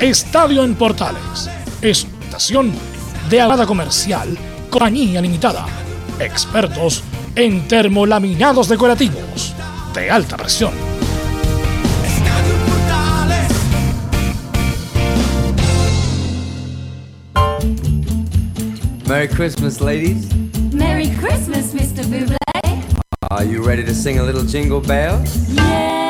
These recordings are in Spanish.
Estadio en Portales. Es una estación de agua comercial, compañía limitada. Expertos en termolaminados decorativos de alta presión. Merry Christmas, ladies. Merry Christmas, Mr. Buble. Are you ready to sing a little jingle bells? Yes.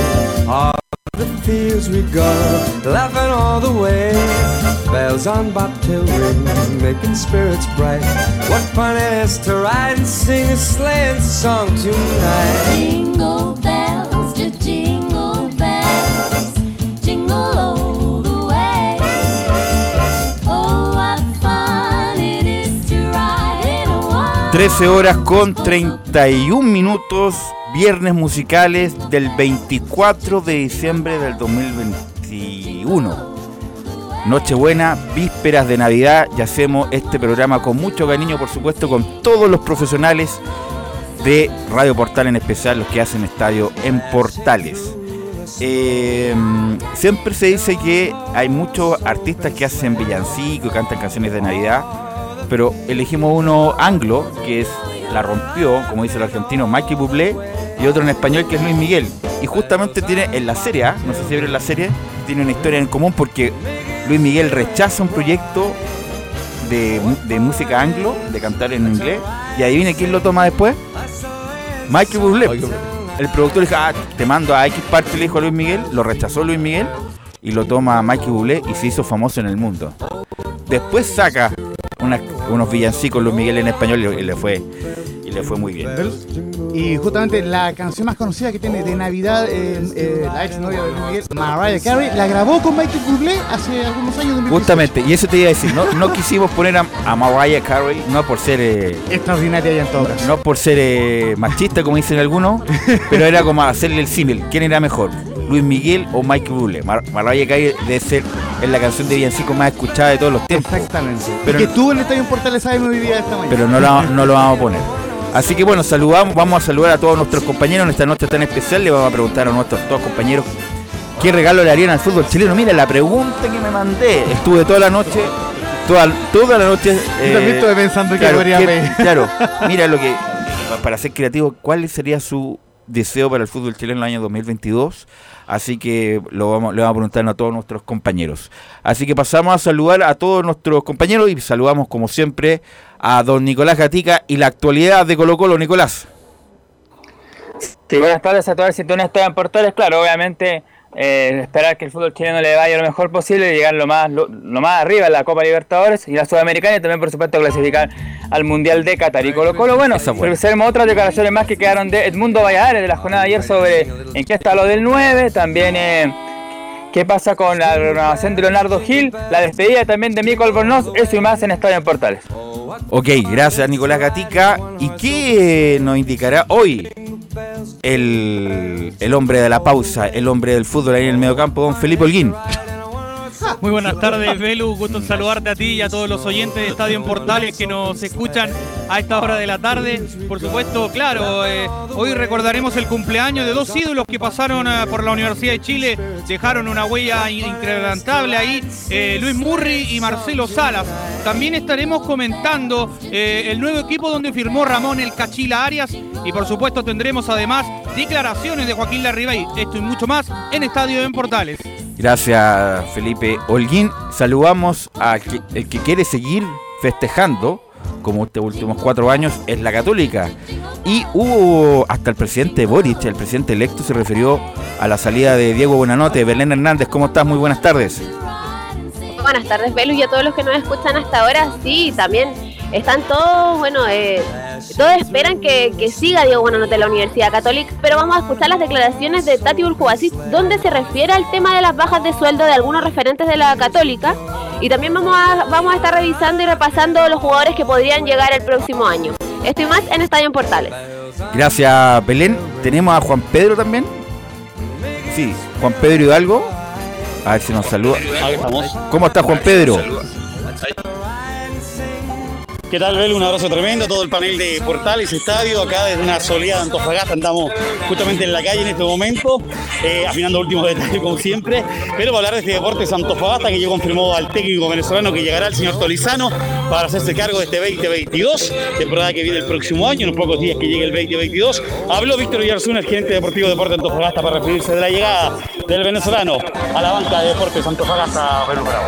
The fields we go, laughing all the way. Bells on bobtail ring, making spirits bright. What fun it is to ride and sing a sleighing song tonight. Jingle bells, just jingle bells, jingle all the way. Oh, what fun it is to ride in a one. 13 horas con 31 minutos, viernes musicales del 24 de diciembre del 2021. Nochebuena, vísperas de Navidad y hacemos este programa con mucho cariño, por supuesto, con todos los profesionales de Radio Portal, en especial los que hacen estadio en Portales. Eh, siempre se dice que hay muchos artistas que hacen villancicos cantan canciones de Navidad, pero elegimos uno anglo, que es la rompió, como dice el argentino, Mikey Bublé, y otro en español que es Luis Miguel. Y justamente tiene en la serie, ¿ah? no sé si vieron la serie, tiene una historia en común porque Luis Miguel rechaza un proyecto de, música anglo, de cantar en inglés, y adivine quién lo toma después. Mikey Bublé. El productor dijo, ah, te mando a X parte, le dijo a Luis Miguel, lo rechazó Luis Miguel, y lo toma Mikey Bublé y se hizo famoso en el mundo. Después saca unas- unos villancicos Luis Miguel en español y le- fue, y le fue muy bien. Y justamente la canción más conocida que tiene de Navidad, eh, eh, la ex novia de Luis Miguel, Mariah Carey, la grabó con Michael Bublé hace algunos años. 2018. Justamente, y eso te iba a decir, no, no quisimos poner a, a Mariah Carey, no por ser eh, Extraordinaria en todo caso. no por ser eh, machista como dicen algunos, pero era como hacerle el símil, ¿quién era mejor? Luis Miguel o Michael Bublé. Mar Mariah Carey debe ser es la canción de villancico más escuchada de todos los tiempos. Exactamente. Pero- y que tú en el Estadio Portales sabes muy bien esta mañana. pero no lo, no lo vamos a poner. Así que bueno, saludamos, vamos a saludar a todos nuestros compañeros en esta noche tan especial. Le vamos a preguntar a nuestros todos compañeros qué regalo le harían al fútbol chileno. Mira, la pregunta que me mandé, estuve toda la noche, toda, toda la noche. Yo también estuve pensando que qué- pedir. claro, mira lo que, para ser creativo, ¿cuál sería su deseo para el fútbol chileno en el año 2022? Así que lo vamos, le vamos a preguntar a todos nuestros compañeros. Así que pasamos a saludar a todos nuestros compañeros y saludamos como siempre a don Nicolás Gatica y la actualidad de Colo Colo. Nicolás. Sí, buenas tardes a todas las sintonías que en Portales. Claro, obviamente eh, esperar que el fútbol chileno le vaya lo mejor posible y llegar lo más, lo, lo más arriba en la Copa Libertadores y la Sudamericana y también, por supuesto, clasificar al Mundial de Qatar. Y Colo Colo, bueno, observemos otras declaraciones más que quedaron de Edmundo Valladares de la jornada de ayer sobre en qué está lo del 9, también... eh, ¿Qué pasa con la renovación de Leonardo Gil? La despedida también de Mico Albornoz, eso y más en Estadio en Portales. Ok, gracias Nicolás Gatica. ¿Y qué nos indicará hoy el, el hombre de la pausa, el hombre del fútbol ahí en el mediocampo, don Felipe Holguín? Muy buenas tardes, Belu. Gusto saludarte a ti y a todos los oyentes de Estadio en Portales que nos escuchan a esta hora de la tarde. Por supuesto, claro, eh, hoy recordaremos el cumpleaños de dos ídolos que pasaron eh, por la Universidad de Chile, dejaron una huella inquebrantable ahí, eh, Luis Murri y Marcelo Salas. También estaremos comentando el nuevo equipo donde firmó Ramón el Cachila Arias y por supuesto tendremos además declaraciones de Joaquín Larribey. Esto y mucho más en Estadio en Portales. Gracias, Felipe Holguín. Saludamos a que- el que quiere seguir festejando, como estos últimos cuatro años, es la Católica. Y hubo hasta el presidente Boric, el presidente electo, se refirió a la salida de Diego Buenanote. Belén Hernández, ¿cómo estás? Muy buenas tardes. Buenas tardes, Belu, y a todos los que nos escuchan hasta ahora. Sí, también están todos, bueno, eh, todos esperan que, que siga Diego Buenanote en la Universidad Católica, pero vamos a escuchar las declaraciones de Tati Urjubasic, donde se refiere al tema de las bajas de sueldo de algunos referentes de la Católica. Y también vamos a, vamos a estar revisando y repasando los jugadores que podrían llegar el próximo año. Esto y más en Estadio en Portales. Gracias, Belén. Tenemos a Juan Pedro también. Sí, Juan Pedro Hidalgo. A ver si nos saluda. ¿Cómo está Juan Pedro? ¿Qué tal, Belu? Un abrazo tremendo a todo el panel de Portales Estadio, acá desde una soleada Antofagasta, andamos justamente en la calle en este momento, eh, afinando últimos detalles como siempre, pero para hablar de este deporte Antofagasta que ya confirmó al técnico venezolano que llegará el señor Tolizano para hacerse cargo de este 2022, temporada que viene el próximo año, en unos pocos días que llegue el 2022. Habló Víctor Villarzuna, el gerente deportivo de Deporte Antofagasta, para referirse de la llegada del venezolano a la banca de Deportes Antofagasta, Perú Bravo.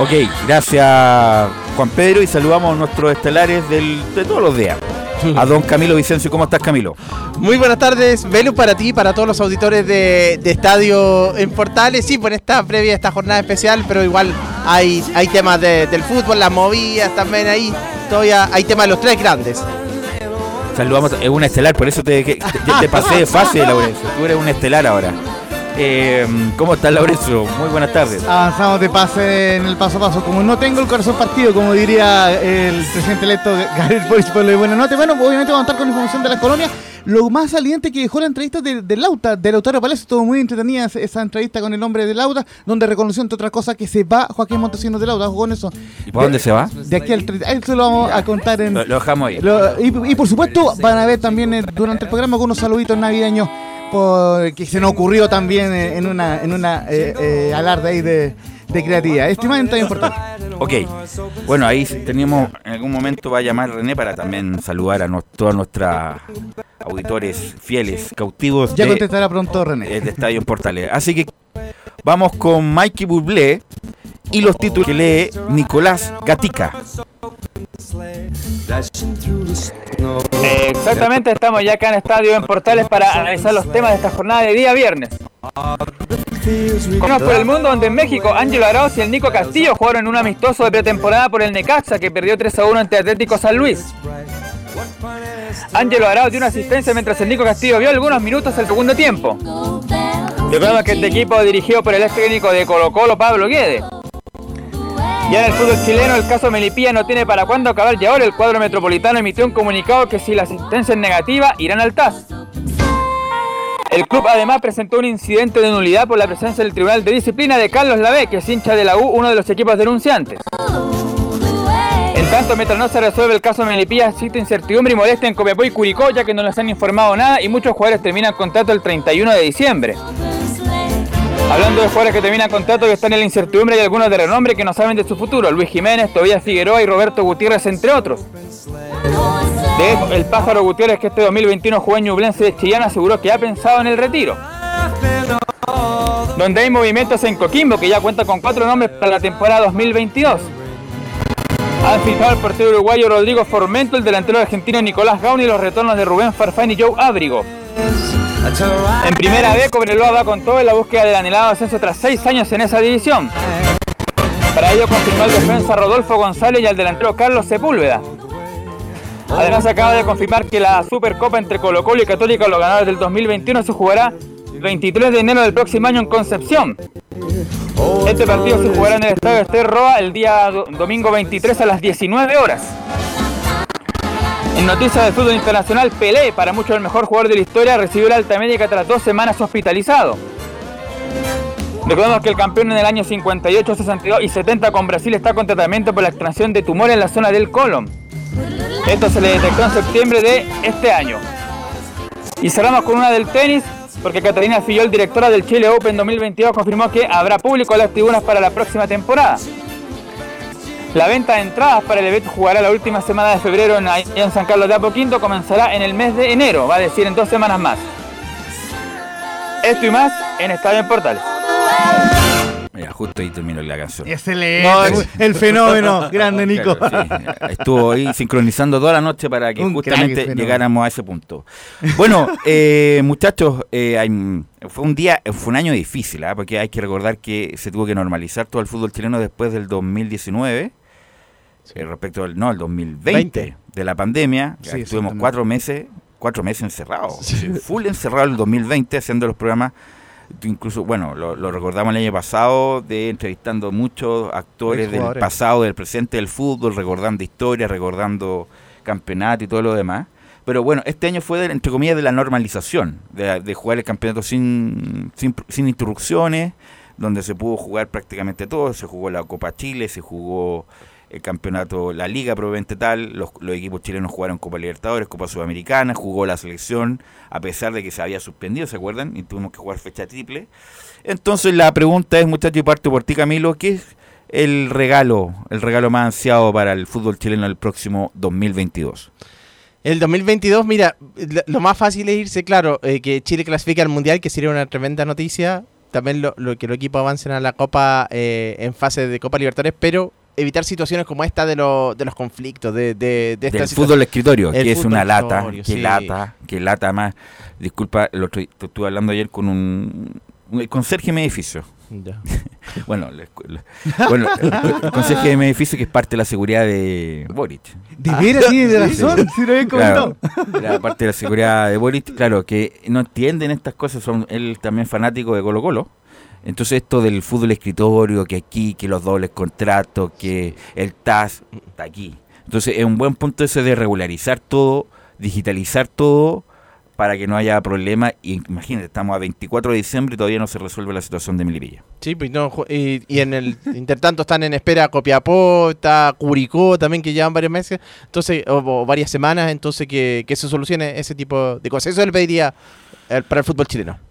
Ok, gracias Juan Pedro y saludamos a nuestros estelares del- de todos los días. A don Camilo Vicencio, ¿cómo estás Camilo? Muy buenas tardes, Velu, para ti y para todos los auditores de, de Estadio en Portales. Sí, por esta previa, esta jornada especial, pero igual hay, hay temas de- del fútbol, las movidas también ahí. Todavía hay temas de los tres grandes. Saludamos, es un estelar, por eso te, te, te pasé de fase, Laurencio. Tú eres un estelar ahora. Eh, ¿Cómo estás, Laurencio? Muy buenas tardes. Avanzamos de pase en el paso a paso. Como no tengo el corazón partido, como diría el presidente electo Gabriel Boric por lo de buena nota, bueno, obviamente vamos a estar con información de la colonia. Lo más saliente que dejó la entrevista de, de Lauta, de Lautaro Palacio, estuvo muy entretenida esa- entrevista con el hombre de Lauta, donde reconoció entre otras cosas que se va Joaquín Montesinos de Lauta, en eso. ¿Y para dónde se va? De aquí al 30, eso lo vamos a contar en... Lo, lo dejamos ahí. Lo- y, y por supuesto van a ver también eh, durante el programa algunos saluditos navideños por, que se nos ocurrió también eh, en una en una eh, eh, alarde ahí de, de creatividad. Estimamente importante. Ok, bueno, ahí teníamos, en algún momento va a llamar René para también saludar a nos- todos nuestros auditores fieles, cautivos Ya de, contestará pronto René. eh, de Estadio en Portales. Así que vamos con Mikey Bublé y los títulos que lee Nicolás Gatica. Exactamente, estamos ya acá en Estadio en Portales para analizar los temas de esta jornada de día viernes. Vamos por el mundo donde en México Ángelo Arauz y el Nico Castillo jugaron en un amistoso de pretemporada por el Necaxa que perdió 3 a 1 ante Atlético San Luis. Ángelo Arauz dio una asistencia mientras el Nico Castillo vio algunos minutos del segundo tiempo. Recordemos que este equipo dirigido por el ex técnico de Colo Colo, Pablo Guede. Ya en el fútbol chileno el caso Melipilla no tiene para cuándo acabar y ahora el cuadro metropolitano emitió un comunicado que si la asistencia es negativa irán al TAS. El club además presentó un incidente de nulidad por la presencia del Tribunal de Disciplina de Carlos Lavé, que es hincha de la U, uno de los equipos denunciantes. En tanto, mientras no se resuelve el caso Melipilla, existe incertidumbre y molestia en Copiapó y Curicó, ya que no les han informado nada y muchos jugadores terminan contrato el 31 de diciembre. Hablando de jugadores que terminan contrato y están en la incertidumbre, hay algunos de renombre que no saben de su futuro. Luis Jiménez, Tobías Figueroa y Roberto Gutiérrez, entre otros. De hecho, el pájaro Gutiérrez, que este 2021 jugó en Ñublense de Chillán, aseguró que ha pensado en el retiro. Donde hay movimientos en Coquimbo, que ya cuenta con cuatro nombres para la temporada 2022. Han fijado el portero uruguayo Rodrigo Formento, el delantero argentino Nicolás Gauni y los retornos de Rubén Farfán y Joe Ábrigo. En primera B, Cobreloa va con todo en la búsqueda del anhelado ascenso tras seis años en esa división. Para ello confirmó el defensa Rodolfo González y el delantero Carlos Sepúlveda. Además acaba de confirmar que la Supercopa entre Colo Colo y Católica, los ganadores del 2021, se jugará el 23 de enero del próximo año en Concepción. Este partido se jugará en el estadio Ester Roa el día do- domingo 23 a las 19 horas. En noticias del fútbol internacional, Pelé, para muchos el mejor jugador de la historia, recibió la alta médica tras dos semanas hospitalizado. Recordemos que el campeón en el año 58, 62 y 70 con Brasil está con tratamiento por la extracción de tumores en la zona del colon. Esto se le detectó en septiembre de este año. Y cerramos con una del tenis, porque Catalina Fillol, directora del Chile Open 2022, confirmó que habrá público en las tribunas para la próxima temporada. La venta de entradas para el evento jugará la última semana de febrero en, en San Carlos de Apoquindo, comenzará en el mes de enero, va a decir en dos semanas más. Esto y más en Estadio en Portales. Mira, justo ahí terminó la canción. Excelente. No, es- el fenómeno. Grande, Nico. Claro, sí. Estuvo ahí sincronizando toda la noche para que Un justamente llegáramos a ese punto. Bueno, eh, muchachos, eh, hay- fue un día, fue un año difícil, ¿ah? porque hay que recordar que se tuvo que normalizar todo el fútbol chileno después del 2019, eh, respecto al no, el 2020 20. de la pandemia. Sí, Estuvimos cuatro meses, cuatro meses encerrados, full encerrado el 2020 haciendo los programas incluso, bueno, lo, lo recordamos el año pasado, de entrevistando muchos actores del pasado, del presente del fútbol, recordando historias, recordando campeonato y todo lo demás. Pero bueno, este año fue, de- entre comillas, de la normalización, de, de jugar el campeonato sin, sin, sin interrupciones, donde se pudo jugar prácticamente todo. Se jugó la Copa Chile, se jugó el campeonato, la Liga probablemente tal, los, equipos chilenos jugaron Copa Libertadores, Copa Sudamericana, jugó la selección, a pesar de que se había suspendido, ¿se acuerdan? Y tuvimos que jugar fecha triple. Entonces la pregunta es, muchachos, y parto por ti Camilo, ¿qué es el regalo, el regalo más ansiado para el fútbol chileno el próximo 2022? El 2022, mira, lo- más fácil es irse, claro, eh, que Chile clasifique al Mundial, que sería una tremenda noticia. También lo, lo- que los equipos avancen a la Copa eh, en fase de Copa Libertadores, pero evitar situaciones como esta de, lo- de los conflictos, de, de, de esta Del situación. fútbol de escritorio, El que es una de lata, que sí. lata, que lata más. Disculpa, el otro, te estuve hablando ayer con un, un- el conserje de mi edificio. Ya. Bueno, bueno el, conserje de mi edificio que es parte de la seguridad de Boric. De veras, tiene razón. Sí, lo habían Claro, comentado. la parte de la seguridad de Boric, claro, que no entienden estas cosas, son él también fanático de Colo Colo. Entonces esto del fútbol escritorio, que aquí, que los dobles contratos, que el TAS, está aquí. Entonces es un buen punto ese de regularizar todo, digitalizar todo, para que no haya problema. Y imagínate, estamos a 24 de diciembre y todavía no se resuelve la situación de Melipilla. Sí, pues no, y, y en el intertanto están en espera Copiapó, está Curicó también que llevan varios meses, entonces, o, o varias semanas, entonces que, que se solucione ese tipo de cosas. Eso le pediría eh, para el fútbol chileno.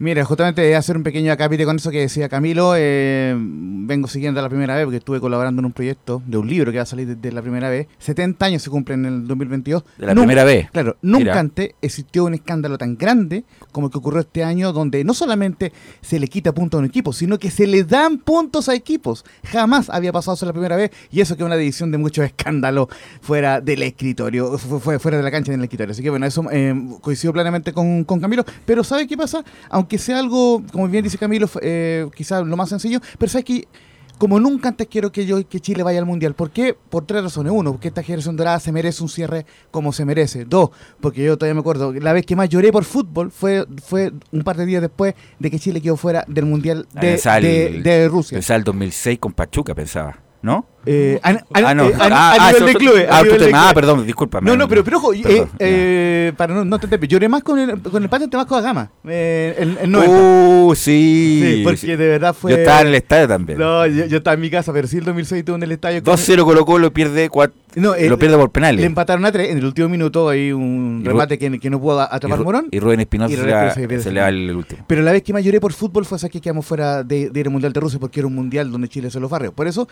Mira, justamente hacer un pequeño acápite con eso que decía Camilo. eh, vengo siguiendo la primera vez porque estuve colaborando en un proyecto de un libro que va a salir desde la primera vez. 70 años se cumplen en el 2022. De la Nunca- primera vez. Claro, nunca Mira. antes existió un escándalo tan grande como el que ocurrió este año, donde no solamente se le quita puntos a un equipo, sino que se le dan puntos a equipos. Jamás había pasado eso la primera vez, y eso que es una división de muchos escándalos fuera del escritorio, fu- fue fuera de la cancha en el escritorio. Así que bueno, eso eh, coincido plenamente con, con Camilo. Pero ¿sabe qué pasa? Aunque sea algo, como bien dice Camilo, eh, quizás lo más sencillo, pero ¿sabes que como nunca antes quiero que yo que Chile vaya al mundial. ¿Por qué? Por tres razones. Uno, porque esta generación dorada se merece un cierre como se merece. Dos, porque yo todavía me acuerdo, la vez que más lloré por fútbol fue, fue un par de días después de que Chile quedó fuera del mundial de, Pensaba de- el- de Rusia. Pensaba el 2006 con Pachuca, pensaba, ¿no? Eh, a, a- Ah, no. eh, a- Ah, a ah, nivel de clubes. ah, nivel tú te- de ah, clubes. perdón, discúlpame. No, no, pero, pero ojo, eh, eh, para no, no te te- lloré más con el, con el empate de Vasco da Gama. Eh, el, el 90. Uh, sí. Sí, porque de verdad fue. Yo estaba en el estadio también. No, yo, yo estaba en mi casa, pero sí el 2006 estuve en el estadio. con- 2-0 Colo Colo pierde No, lo pierde por penales. Le empataron a tres en el último minuto. Hay un Y remate que, que no pudo y, atrapar Morón. y Rubén Espinosa se, le se el le va final. el, el último. Pero la vez que más lloré por fútbol fue esa que quedamos fuera de, de ir al Mundial de Rusia, porque era un Mundial donde Chile se los barrios. Por eso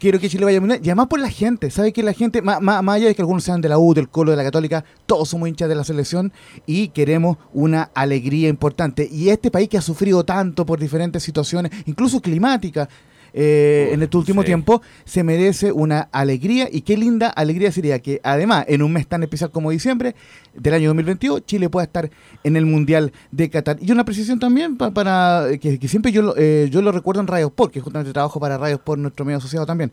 quiero que Chile vaya al Mundial. Y además por la gente. ¿Sabe que la gente, más, más allá de que algunos sean de la U, del Colo, de la Católica, todos somos hinchas de la selección y queremos una alegría importante. Y este país que ha sufrido tanto por diferentes situaciones, incluso climáticas, eh, en este último sí. tiempo, se merece una alegría. Y qué linda alegría sería que, además, en un mes tan especial como diciembre del año 2022, Chile pueda estar en el Mundial de Qatar. Y una precisión también pa- para que, que siempre yo, lo- eh, yo lo recuerdo en Radio Sport, que justamente trabajo para Radio Sport, nuestro medio asociado también.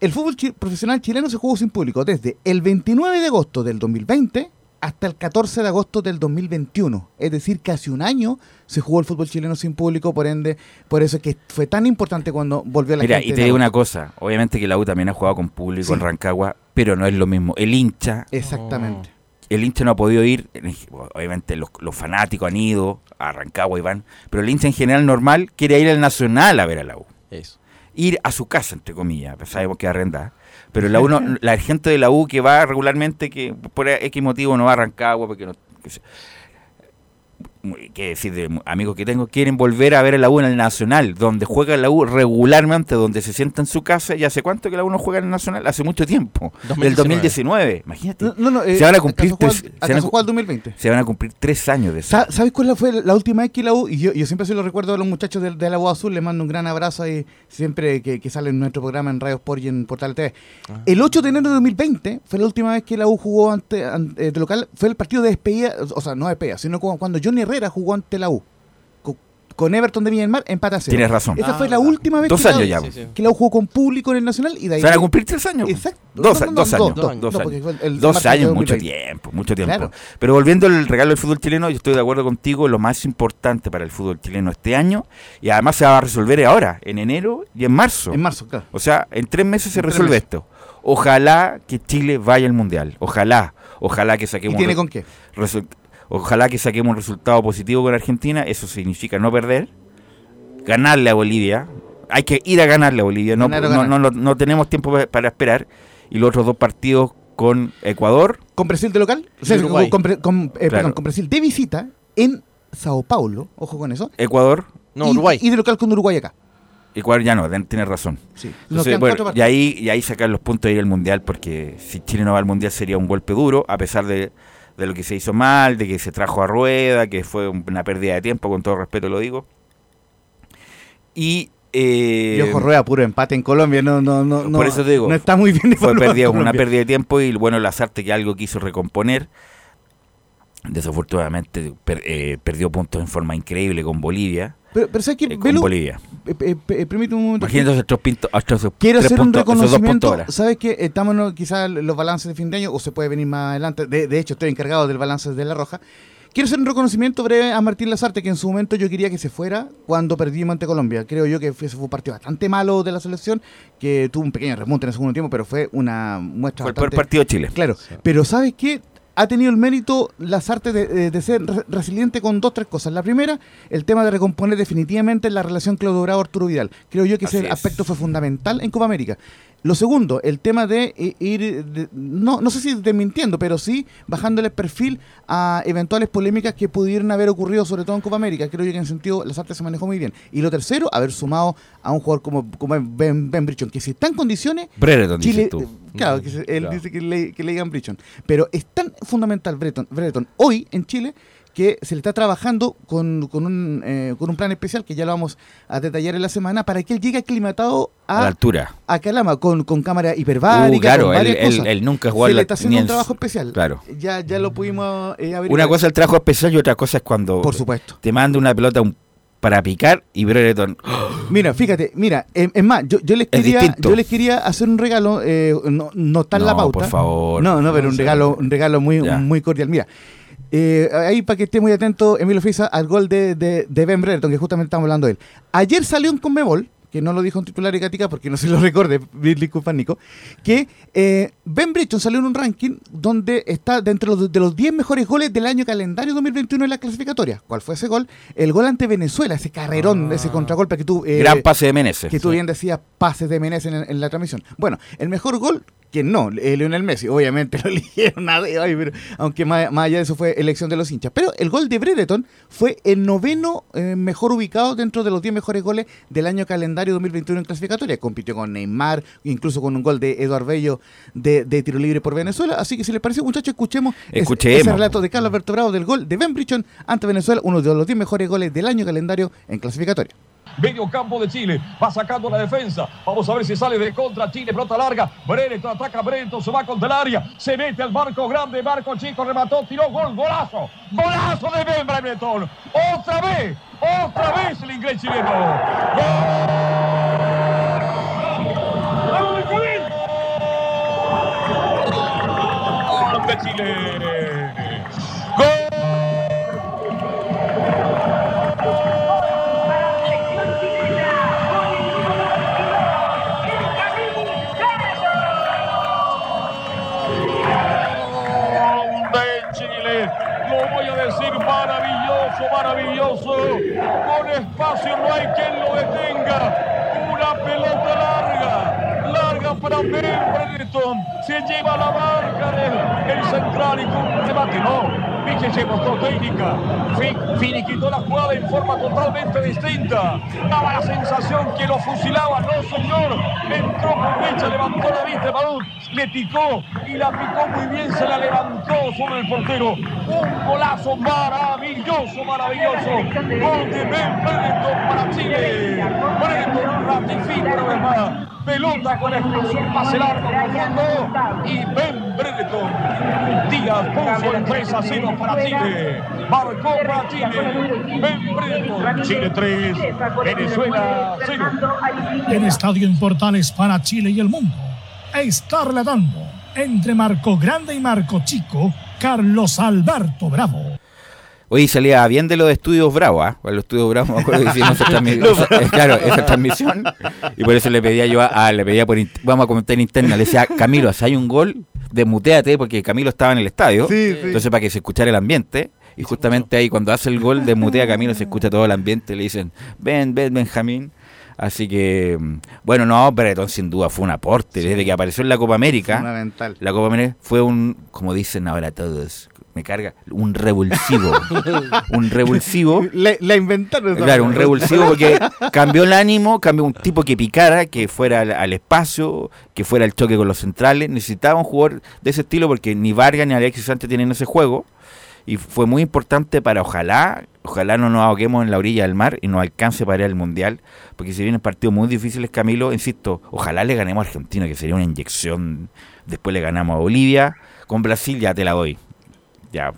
El fútbol chi- profesional chileno se jugó sin público desde el 29 de agosto del 2020 hasta el 14 de agosto del 2021. Es decir, casi un año se jugó el fútbol chileno sin público, por ende, por eso es que fue tan importante cuando volvió la Mira, gente. y de te digo una cosa. Obviamente que la U también ha jugado con público Sí. en Rancagua, pero no es lo mismo. El hincha Exactamente. el hincha no ha podido ir, en- obviamente los, los fanáticos han ido a Rancagua y van, pero el hincha en general normal quiere ir al Nacional a ver a la U. Eso. Ir a su casa, entre comillas, pues sabemos que arrenda. Pero la, uno, la gente de la U que va regularmente, que por X motivo no va a Rancagua, porque no... que decir, de amigos que tengo, quieren volver a ver a la U en el Nacional, donde juega la U regularmente, donde se sienta en su casa. ¿Y hace cuánto que la U no juega en el Nacional? Hace mucho tiempo. Del 2019, imagínate. No, no, eh, se van a cumplir ¿acaso tres, juega- se van a acaso cu- juega el 2020? se van a cumplir tres años de eso. Sa- ¿Sabes cuál fue la última vez que la U? Y yo, yo siempre se lo recuerdo a los muchachos de, de la U Azul, les mando un gran abrazo ahí siempre que, que sale en nuestro programa en Radio Sport y en Portal TV. El 8 de enero de 2020 fue la última vez que la U jugó ante, ante- de local, fue el partido de despedida, o sea, no de despedida, sino cu- cuando Johnny Herrera jugó ante la U. Co- Con Everton de Villamar, empate a cero. Tienes razón. Esa Ah, fue la última vez Dos que, la años ya. Sí, sí. que la U jugó con público en el Nacional y de ahí... Se van a cumplir tres años. Exacto. Dos, No, no, no, dos no, años. dos, Dos, dos no, años. porque fue el- el Dos años, mucho 2020. tiempo, mucho tiempo. Claro. Pero volviendo al regalo del fútbol chileno, yo estoy de acuerdo contigo, lo más importante para el fútbol chileno este año, y además se va a resolver ahora, en enero y en marzo. En marzo, claro. O sea, en tres meses se En tres resuelve meses. esto. Ojalá que Chile vaya al Mundial. Ojalá. Ojalá que ¿Y saquemos... tiene re- con qué? resu- Ojalá que saquemos un resultado positivo con Argentina. Eso significa no perder. Ganarle a Bolivia. Hay que ir a ganarle a Bolivia. No, Ganar o no, ganar. no, no- no tenemos tiempo pa- para esperar. Y los otros dos partidos con Ecuador. con Brasil de local, o sea, con, con- con- eh, Claro. perdón, con Brasil de visita en Sao Paulo, ojo con eso. Ecuador. No, y, Uruguay. Y de local con Uruguay acá. Ecuador ya no, tienes razón. Sí. Entonces, bueno, y ahí, y ahí sacar los puntos de ir al Mundial, porque si Chile no va al Mundial sería un golpe duro, a pesar de, de lo que se hizo mal, de que se trajo a rueda, que fue una pérdida de tiempo, con todo respeto lo digo. Y, eh, Y ojo, rueda, puro empate en Colombia. No, no, no, no, Por eso te digo, No está muy bien. fue pérdida, una pérdida de tiempo y bueno, Lazarte que algo quiso recomponer. Desafortunadamente per- eh, perdió puntos en forma increíble con Bolivia. Pero, pero ¿sabes qué? eh, con Bolivia. eh, eh, permíteme un momento. Imagínate esos pintos- Quiero hacer un reconocimiento. ¿Sabes qué? Estamos quizás los balances de fin de año, o se puede venir más adelante. De, de hecho, estoy encargado del balance de La Roja. Quiero hacer un reconocimiento breve a Martín Lazarte, que en su momento yo quería que se fuera cuando perdimos ante Colombia. Creo yo que fue, ese fue un partido bastante malo de la selección, que tuvo un pequeño remonte en el segundo tiempo, pero fue una muestra Fue el peor partido de Chile. Claro, pero ¿sabes qué? Ha tenido el mérito Lazarte de, de- de ser re- resiliente con dos, tres cosas. La primera, el tema de recomponer definitivamente la relación Claudio Bravo-Arturo Vidal. Creo yo que Así ese es. aspecto fue fundamental en Copa América. Lo segundo, el tema de eh, ir, de- no, no sé si desmintiendo, pero sí bajándole el perfil a eventuales polémicas que pudieran haber ocurrido, sobre todo en Copa América. Creo yo que en ese sentido Lazarte se manejó muy bien. Y lo tercero, haber sumado a un jugador como, como Ben, ben Brichon, que si está en condiciones, Brereton, Chile, tú. claro, que él Claro. dice que le, que le digan Brichon. Pero es tan fundamental Breton, Brereton hoy en Chile que se le está trabajando con, con un, eh, con un plan especial que ya lo vamos a detallar en la semana para que él llegue aclimatado a la a, altura. a Calama con, con cámara hiperbárica. Uh, claro, con él, él- él nunca jugó se le la- está haciendo un trabajo especial. Claro. Ya, ya lo pudimos eh. Una cosa es el trabajo especial y otra cosa es cuando Por supuesto. te manda una pelota un- para picar y Brereton. Mira, fíjate, mira, eh, es más, yo, yo les Es quería, yo les quería hacer un regalo, eh, no, no está en la No, pauta. por favor. No, no, pero No un regalo, un regalo muy, Ya. muy cordial. Mira, eh, ahí para que esté muy atento, Emilio Fisa, al gol de, de, de Ben Brereton, que justamente estamos hablando de él. Ayer salió en Conmebol, que no lo dijo en titular y Gatica porque no se lo recorde, disculpa Nico, que eh, Ben Brereton salió en un ranking donde está dentro de los- de los 10 mejores goles del año calendario 2021 en la clasificatoria. ¿Cuál fue ese gol? El gol ante Venezuela, ese carrerón, ese contragolpe que tú... eh, Gran pase de Meneses. que tú bien decías pases de Menezes en, en la transmisión. Bueno, el mejor gol, que no, eh, Lionel Messi, obviamente lo eligieron a ay, pero- aunque más, más allá de eso fue elección de los hinchas. Pero el gol de Brereton fue el noveno eh, mejor ubicado dentro de los 10 mejores goles del año calendario 2021 en clasificatoria. Compitió con Neymar, incluso con un gol de Eduardo Bello de, de tiro libre por Venezuela. Así que si les parece, muchachos, escuchemos, ese- Escuchemos. ese relato de Carlos Alberto Bravo del gol de Ben Brichon ante Venezuela, uno de los 10 mejores goles del año calendario en clasificatoria. Medio campo de Chile. Va sacando la defensa. Vamos a ver si sale de contra Chile. Pelota larga. Brereton ataca Brereton. Se va contra el área. Se mete al marco grande. Marco chico. Remató. Tiró. Gol. Golazo. Golazo de Ben. Otra vez. Otra vez el inglés chileno. ¡Gol! Chile. Maravilloso. Con espacio no hay quien lo detenga. Una pelota larga. Larga para Brereton. Se lleva la marca del el central y un remate. No. Viche se mostró técnica. Fi- Finiquitó la jugada en forma totalmente distinta. Daba la sensación que lo fusilaba. No, señor. Entró con derecha, levantó la vista balón. Le picó y la picó muy bien. Se la levantó sobre el portero. Un golazo maravilloso, maravilloso. Gol de Ben Brereton para Chile. Brereton ratifica una vez. Pelota con explosión, pase largo profundo. Y Ben Brereton. Díaz puso el 3 a 0 para Chile. Marcó para Chile. Ben Brereton. Chile 3. Venezuela 0. En Estadio en Portales para Chile y el mundo. Está relatando entre Marco Grande y Marco Chico, Carlos Alberto Bravo. Hoy salía bien de los estudios Bravo, ¿ah? Bueno, Los estudios Bravo, me acuerdo que hicimos esa transmisión. esa- claro, esa transmisión. Y por eso le pedía yo a, a- le pedía por, vamos a comentar en interna, le decía, Camilo, si hay un gol, desmuteate, porque Camilo estaba en el estadio. Sí, sí. Entonces, para que se escuchara el ambiente. Y justamente ahí, cuando hace el gol, desmutea a Camilo, se escucha todo el ambiente, le dicen, ven, ven, Benjamín. Así que, bueno, no, Breton sin duda fue un aporte. Desde que apareció en la Copa América, Fundamental. la Copa América fue un, como dicen ahora todos, me carga, un revulsivo. un revulsivo. La inventaron. Claro, un revulsivo porque cambió el ánimo, cambió un tipo que picara, que fuera al, al espacio, que fuera el choque con los centrales. Necesitaba un jugador de ese estilo porque ni Vargas ni Alexis Sánchez tienen ese juego. Y fue muy importante para ojalá, ojalá no nos ahoguemos en la orilla del mar y nos alcance para ir al Mundial. Porque si vienen partidos muy difíciles, Camilo, insisto, ojalá le ganemos a Argentina, que sería una inyección. Después le ganamos a Bolivia. Con Brasil ya te la doy. Ya.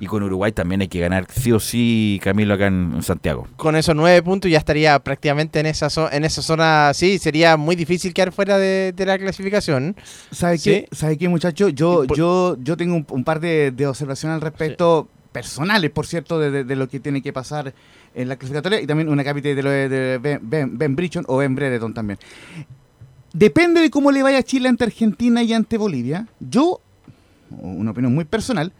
Y con Uruguay también hay que ganar sí o sí, Camilo, acá en- Santiago. Con esos nueve puntos ya estaría prácticamente en esa, zo- en esa zona. Sí, sería muy difícil quedar fuera de, de la clasificación. ¿Sabe Sí. qué, ¿Sabe qué muchacho? Yo, por- yo, yo tengo un, un par de, de observaciones al respecto, personales, por cierto, de, de- de lo que tiene que pasar en la clasificatoria y también una cápita de lo de, de Ben, ben, Ben Brichon o Ben Brereton también. Depende de cómo le vaya a Chile ante Argentina y ante Bolivia. Yo, una opinión muy personal,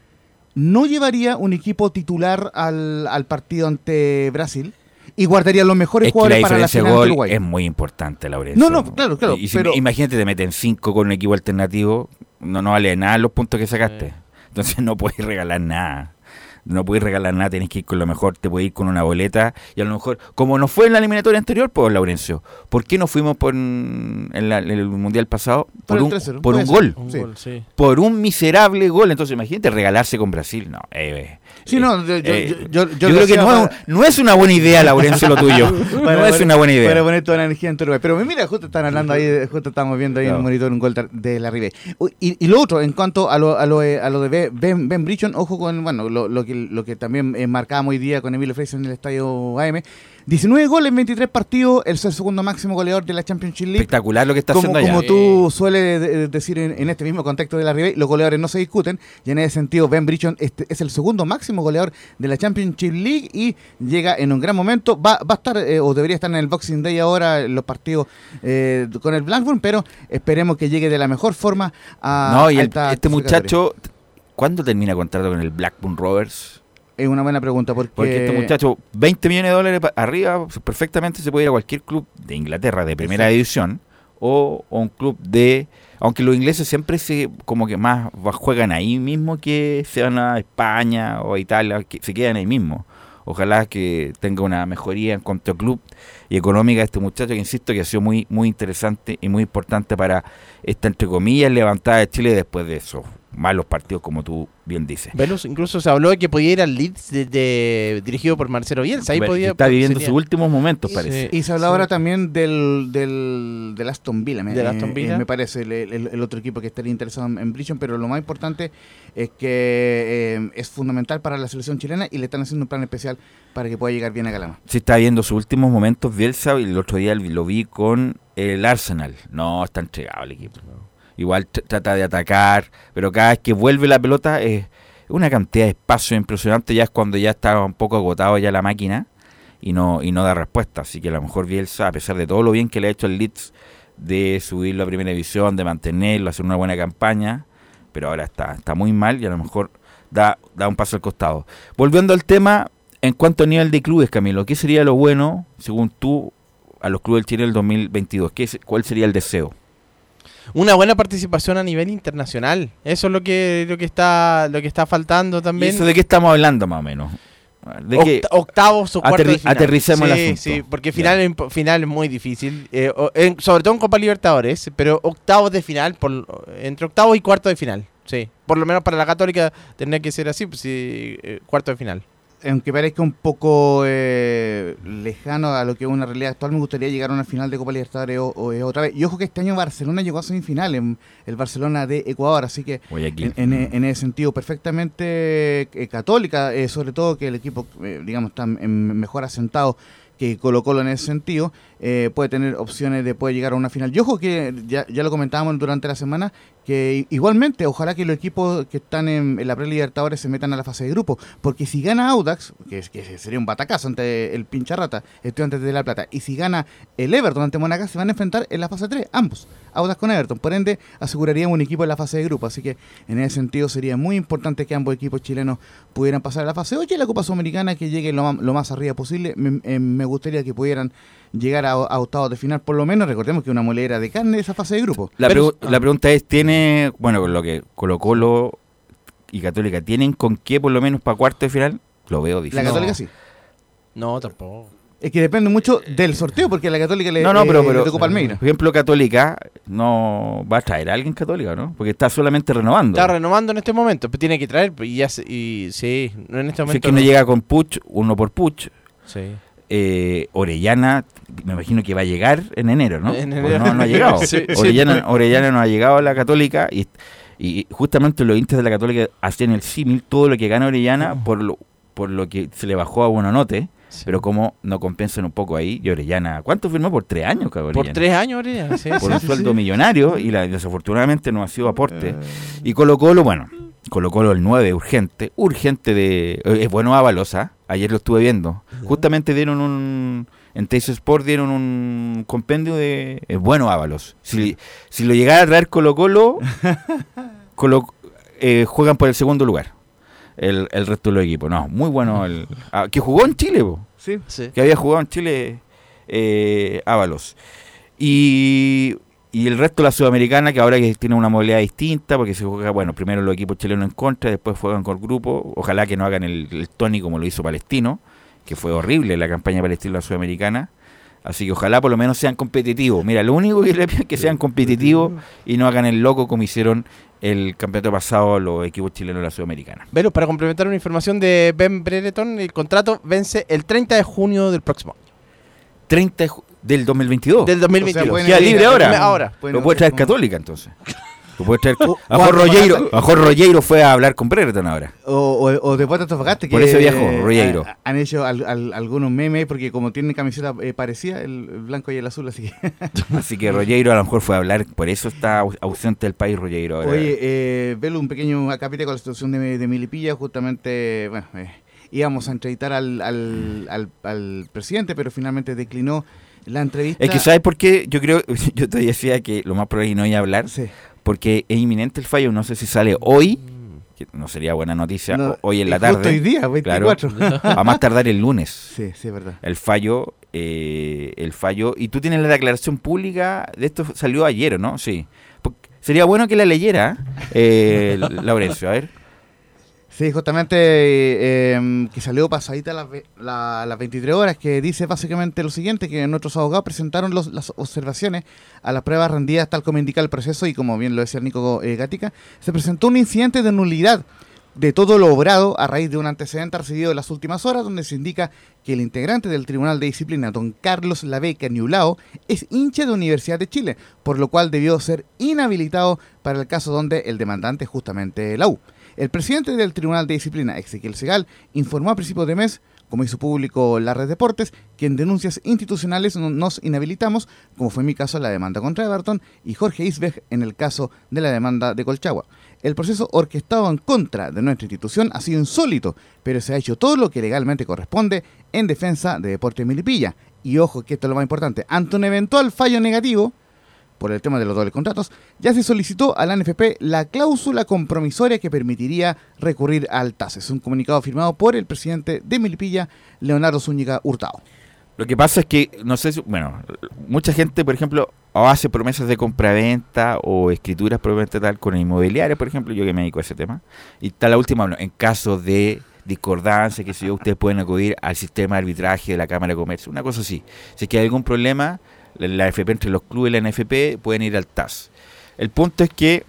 no llevaría un equipo titular al, al partido ante Brasil y guardaría los mejores Es que la jugadores para la diferencia de final gol Uruguay. es muy importante, Laurencio. No, no, claro, claro, Y si- pero- imagínate, te meten cinco con un equipo alternativo, no, no vale nada los puntos que sacaste. Entonces no puedes regalar nada. No puedes regalar nada, tenés que ir con lo mejor, te puedes ir con una boleta y a lo mejor, como no fue en la eliminatoria anterior, pues Laurencio, ¿por qué no fuimos por en, la- en el mundial pasado? Por el un, 3-0, por un gol, Un Sí. gol, sí. por un miserable gol. Entonces imagínate regalarse con Brasil. No, eh, Sí, eh, no, yo- yo- eh, yo- yo- yo yo lo creo que no, para- es- no es una buena idea, Laurencio, lo tuyo. no es una buena idea. Para poner toda la energía en Uruguay. Pero mira, justo están hablando ahí, justo estamos viendo ahí en el monitor un gol de la Ribe. Uy, Y, y lo otro, en cuanto a lo, a lo, eh, a lo de Be- Ben, ben Brichon, ojo con bueno, lo, lo que, lo que también eh, marcábamos hoy día con Emilio Freise en el estadio AM. 19 goles en 23 partidos, el segundo máximo goleador de la Championship League. Espectacular lo que está Como, haciendo allá. como tú sueles de- de- decir en, en este mismo contexto de la Ribe, los goleadores no se discuten y en ese sentido Ben Brichon este, es el segundo máximo goleador de la Championship League y llega en un gran momento. Va, va a estar eh, o debería estar en el Boxing Day ahora los partidos eh, con el Blackburn, pero esperemos que llegue de la mejor forma a No, y el- este muchacho, ¿cuándo termina contrato con el Blackburn Rovers? Es una buena pregunta porque, Porque este muchacho, 20 millones de dólares arriba, perfectamente se puede ir a cualquier club de Inglaterra de primera Exacto. división o, o un club de... Aunque los ingleses siempre se como que más juegan ahí mismo que se van a España o a Italia, que se quedan ahí mismo. Ojalá que tenga una mejoría en cuanto a club y económica de este muchacho, que insisto que ha sido muy, muy interesante y muy importante para esta, entre comillas, levantada de Chile después de esos malos partidos, como tú bien dices. Velus incluso se habló de que podía ir al Leeds de- de- dirigido por Marcelo Bielsa. Ahí podía, está viviendo sería- sus últimos momentos, parece. Y se habla ahora también del, del, del Aston Villa, me, Del Aston eh, Villa. me parece, el, el- el otro equipo que estaría interesado en, en Bridgeton, pero lo más importante es que eh, es fundamental para la selección chilena y le están haciendo un plan especial para que pueda llegar bien a Calama. Sí está viendo sus últimos momentos Bielsa y el otro día lo vi con el Arsenal. No, está entregado el equipo. Igual tr- trata de atacar, pero cada vez que vuelve la pelota es una cantidad de espacio impresionante. Ya es cuando ya está un poco agotado ya la máquina y no y no da respuesta. Así que a lo mejor Bielsa, a pesar de todo lo bien que le ha hecho el Leeds de subirlo a primera división, de mantenerlo, hacer una buena campaña, pero ahora está, está muy mal y a lo mejor da, da un paso al costado. Volviendo al tema, En cuanto a nivel de clubes, Camilo, ¿qué sería lo bueno, según tú, a los clubes del Chile en el 2022? ¿Qué ¿Cuál sería el deseo? Una buena participación a nivel internacional. Eso es lo que lo que está lo que está faltando ¿Y también. eso de qué estamos hablando más o menos? ¿De? Octa- octavos o cuartos de final. aterricemos el sí, asunto. Sí, porque final, final es muy difícil. eh, en- sobre todo en Copa Libertadores, pero octavos de final, por, entre octavos y cuartos de final. Sí, por lo menos para la Católica tendría que ser así, pues, sí, eh, cuarto de final. Aunque parezca un poco eh, lejano a lo que es una realidad actual, me gustaría llegar a una final de Copa Libertadores o, o, eh, otra vez. Y ojo que este año Barcelona llegó a semifinal en el Barcelona de Ecuador, así que en, en- en ese sentido perfectamente eh, católica, eh, sobre todo que el equipo, eh, digamos, está en- mejor asentado que Colo Colo en ese sentido, eh, puede tener opciones de poder llegar a una final. Y ojo que ya, ya lo comentábamos durante la semana, que igualmente, ojalá que los equipos que están en, la pre-Libertadores se metan a la fase de grupo, porque si gana Audax, que, que sería un batacazo ante el pincharrata, Estudiantes de La Plata, y si gana el Everton ante Monagas, se van a enfrentar en la fase 3, ambos, Audax con Everton, por ende asegurarían un equipo en la fase de grupo, así que en ese sentido sería muy importante que ambos equipos chilenos pudieran pasar a la fase. 8 y la Copa Sudamericana que llegue lo, lo más arriba posible, me, eh, me gustaría que pudieran llegar a, a octavos de final, por lo menos recordemos que una molera de carne esa fase de grupo. La, Pero- pregu- la pregunta es, ¿tiene, bueno, con lo que Colo Colo y Católica, ¿tienen con qué por lo menos para cuarto de final? Lo veo La difícil. Católica sí. No, tampoco. Es que depende mucho del sorteo, porque a la Católica le, No, no, pero, pero le tocó Palmeiras. por ejemplo, Católica no va a traer a alguien Católica, ¿no? Porque está solamente renovando. Está renovando en este momento, pero tiene que traer y ya se- y sí, no en este Si es momento. que no llega con Puch, uno por Puch. Sí. Eh, Orellana, me imagino que va a llegar en enero, ¿no? En enero. No, no ha llegado. Sí. Orellana, Orellana no ha llegado a la Católica y, y justamente los hinchas de la Católica hacían el símil, todo lo que gana Orellana por lo, por lo que se le bajó a Buenonote, Sí. pero como no compensan un poco ahí, y Orellana, ¿cuánto firmó? Por tres años, cabrón. Por tres años, Orellana, sí, Por sí, un sueldo millonario y la, desafortunadamente no ha sido aporte. Y Colo Colo, bueno, Colo Colo el 9, urgente, urgente de... eh, Es bueno Avalosa, ayer lo estuve viendo. Justamente dieron un... En Teis Sport dieron un compendio de... Es bueno Ábalos. Si, si lo llegara a traer Colo Colo, Colo- eh, juegan por el segundo lugar. El, el resto de los equipos. No, muy bueno. El, ah, que jugó en Chile, po Sí. Sí. que había jugado en Chile eh, Ábalos. Y, y el resto de la Sudamericana, que ahora que tiene una modalidad distinta, porque se juega, bueno, primero los equipos chilenos en contra, después juegan con el grupo. Ojalá que no hagan el, el Tony como lo hizo Palestino, que fue horrible la campaña Palestino en la Sudamericana. Así que ojalá por lo menos sean competitivos. Mira, lo único que le pido es que sean competitivos y no hagan el loco como hicieron el campeonato pasado los equipos chilenos de la Sudamericana. Velus, para complementar una información de Ben Brereton, el contrato vence el 30 de junio del próximo año. 30 de ju- del 2022. Del 2022. pueden Queda negociar libre ahora. Ahora. Lo puede traer Católica entonces. Lo puede traer. O- A Jorge o Rollero, fue a hablar con Brereton ahora. O, o, o después de Antofagasta, que Por eso viajó, eh, Rollero. ha- Han hecho al- al- algunos memes, porque como tienen camiseta eh, parecida, el, el blanco y el azul, así que... Así que Rollero a lo mejor fue a hablar, por eso está au- ausente del país Rollero ahora. Oye, eh, Velo, un pequeño acápite con la situación de, de Milipilla, justamente, bueno, eh, íbamos a entrevistar al, al, al, al presidente, pero finalmente declinó la entrevista. es que ¿sabes por qué? Yo creo, yo te decía que lo más probable es no iba a hablar, Sí. porque es inminente el fallo, no sé si sale hoy, que no sería buena noticia, No, hoy en la y justo tarde. hoy día, 24. a más tardar el lunes. Sí, sí, es verdad. El fallo, eh, el fallo, y tú tienes la declaración pública, de esto salió ayer, ¿o ¿no? Sí. Porque sería bueno que la leyera, eh, Laurencio, a ver. Sí, justamente eh, que salió pasadita las, la- las 23 horas, que dice básicamente lo siguiente, que nuestros abogados presentaron los- las observaciones a las pruebas rendidas tal como indica el proceso y como bien lo decía Nico eh, Gatica, se presentó un incidente de nulidad de todo lo obrado a raíz de un antecedente recibido en las últimas horas donde se indica que el integrante del Tribunal de Disciplina, don Carlos Labeca Niulao, es hincha de Universidad de Chile, por lo cual debió ser inhabilitado para el caso donde el demandante justamente la U. El presidente del Tribunal de Disciplina, Ezequiel Segal, informó a principios de mes, como hizo público la red Deportes, que en denuncias institucionales no- nos inhabilitamos, como fue en mi caso la demanda contra Everton y Jorge Isbeg en el caso de la demanda de Colchagua. El proceso orquestado en contra de nuestra institución ha sido insólito, pero se ha hecho todo lo que legalmente corresponde en defensa de Deportes Milipilla. Y ojo, que esto es lo más importante, ante un eventual fallo negativo, por el tema de los dobles contratos, ya se solicitó a la NFP la cláusula compromisoria que permitiría recurrir al TAS. Es un comunicado firmado por el presidente de Milipilla, Leonardo Zúñiga Hurtado. Lo que pasa es que, no sé si, bueno, mucha gente, por ejemplo, hace promesas de compraventa o escrituras propiamente tal con inmobiliarias, por ejemplo, yo que me dedico a ese tema. Y está la última, bueno, en caso de discordancia, que si ustedes pueden acudir al sistema de arbitraje de la Cámara de Comercio, una cosa así. Si es que hay algún problema, la, AFP, entre los clubes y la NFP, pueden ir al TAS. El punto es que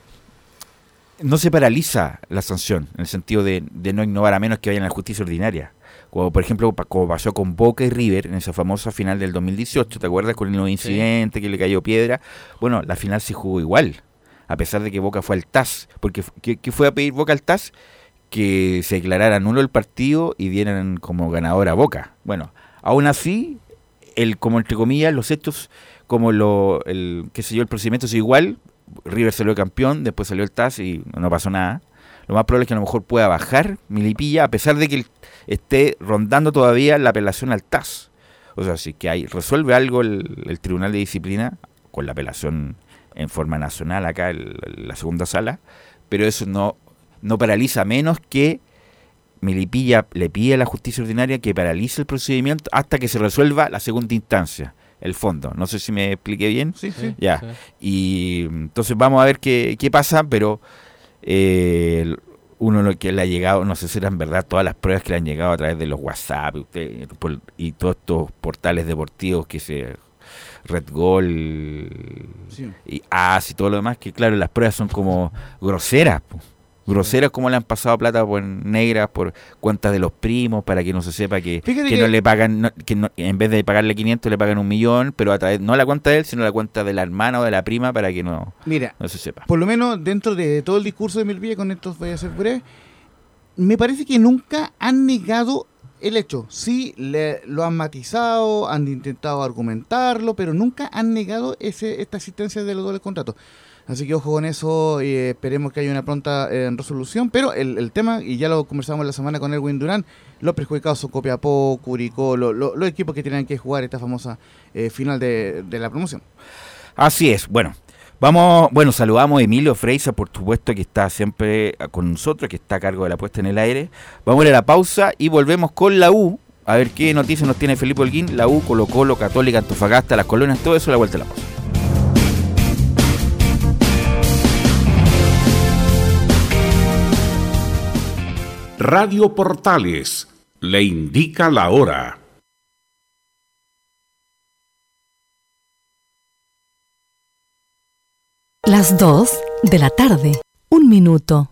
no se paraliza la sanción, en el sentido de, de no innovar a menos que vayan a la justicia ordinaria. Como por ejemplo, como pasó con Boca y River en esa famosa final del 2018, ¿te acuerdas con los incidentes que le cayó piedra? Bueno, la final se jugó igual, a pesar de que Boca fue al TAS, porque f- ¿qué, qué fue a pedir Boca al TAS? Que se declarara nulo el partido y dieran como ganador a Boca. Bueno, aún así, el como entre comillas, los hechos, como lo, el, qué sé yo, el procedimiento es igual, River salió campeón, después salió el TAS y no pasó nada. Lo más probable es que a lo mejor pueda bajar Milipilla, a pesar de que esté rondando todavía la apelación al TAS. O sea, si que hay, resuelve algo el, el Tribunal de Disciplina con la apelación en forma nacional acá en la segunda sala, pero eso no, no paraliza menos que Milipilla le pide a la justicia ordinaria que paralice el procedimiento hasta que se resuelva la segunda instancia, el fondo. No sé si me expliqué bien. Sí, sí. Ya. Y entonces vamos a ver qué, qué pasa, pero eh, uno lo que le ha llegado, no sé si eran verdad todas las pruebas que le han llegado a través de los WhatsApp usted, por- y todos estos portales deportivos que se Red Goal Sí. y AS y todo lo demás, que claro, las pruebas son como groseras. po. Groseras como le han pasado plata por negras, por cuentas de los primos, para que no se sepa que, que que- no le pagan, no- que no- en vez de pagarle 500 le pagan un millón, pero a través, no a la cuenta de él, sino a la cuenta de la hermana o de la prima para que no, Mira, no se sepa. por lo menos dentro de todo el discurso de Milpilla, con esto voy a ser breve, me parece que nunca han negado el hecho. Sí, le- lo han matizado, han intentado argumentarlo, pero nunca han negado ese, esta existencia de los dobles contratos. Así que ojo con eso eh, esperemos que haya una pronta eh, resolución. Pero el, el tema, y ya lo conversamos la semana con Erwin Durán, los perjudicados son Copiapó, Curicó, lo- lo- los equipos que tienen que jugar esta famosa eh, final de, la promoción. Así es, bueno. Vamos, bueno, saludamos a Emilio Freisa, por supuesto, que está siempre con nosotros, que está a cargo de la puesta en el aire. Vamos a ir a la pausa y volvemos con la U. A ver qué noticias nos tiene Felipe Holguín. La U, Colo Colo, Católica, Antofagasta, las colonias, todo eso a la vuelta de la pausa. Radio Portales le indica la hora. Las 2 de la tarde. Un minuto.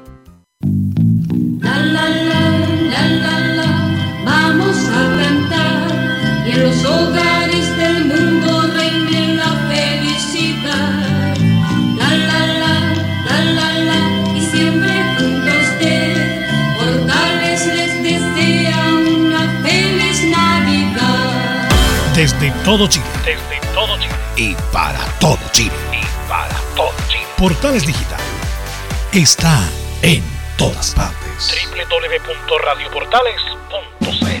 En los hogares del mundo reine la felicidad. La la la, la la la, y siempre junto a usted, Portales les desea una feliz Navidad. Desde todo Chile. Desde todo Chile. Y para todo Chile. Y para todo Chile. Portales Digital está en todas partes. www.radioportales.cl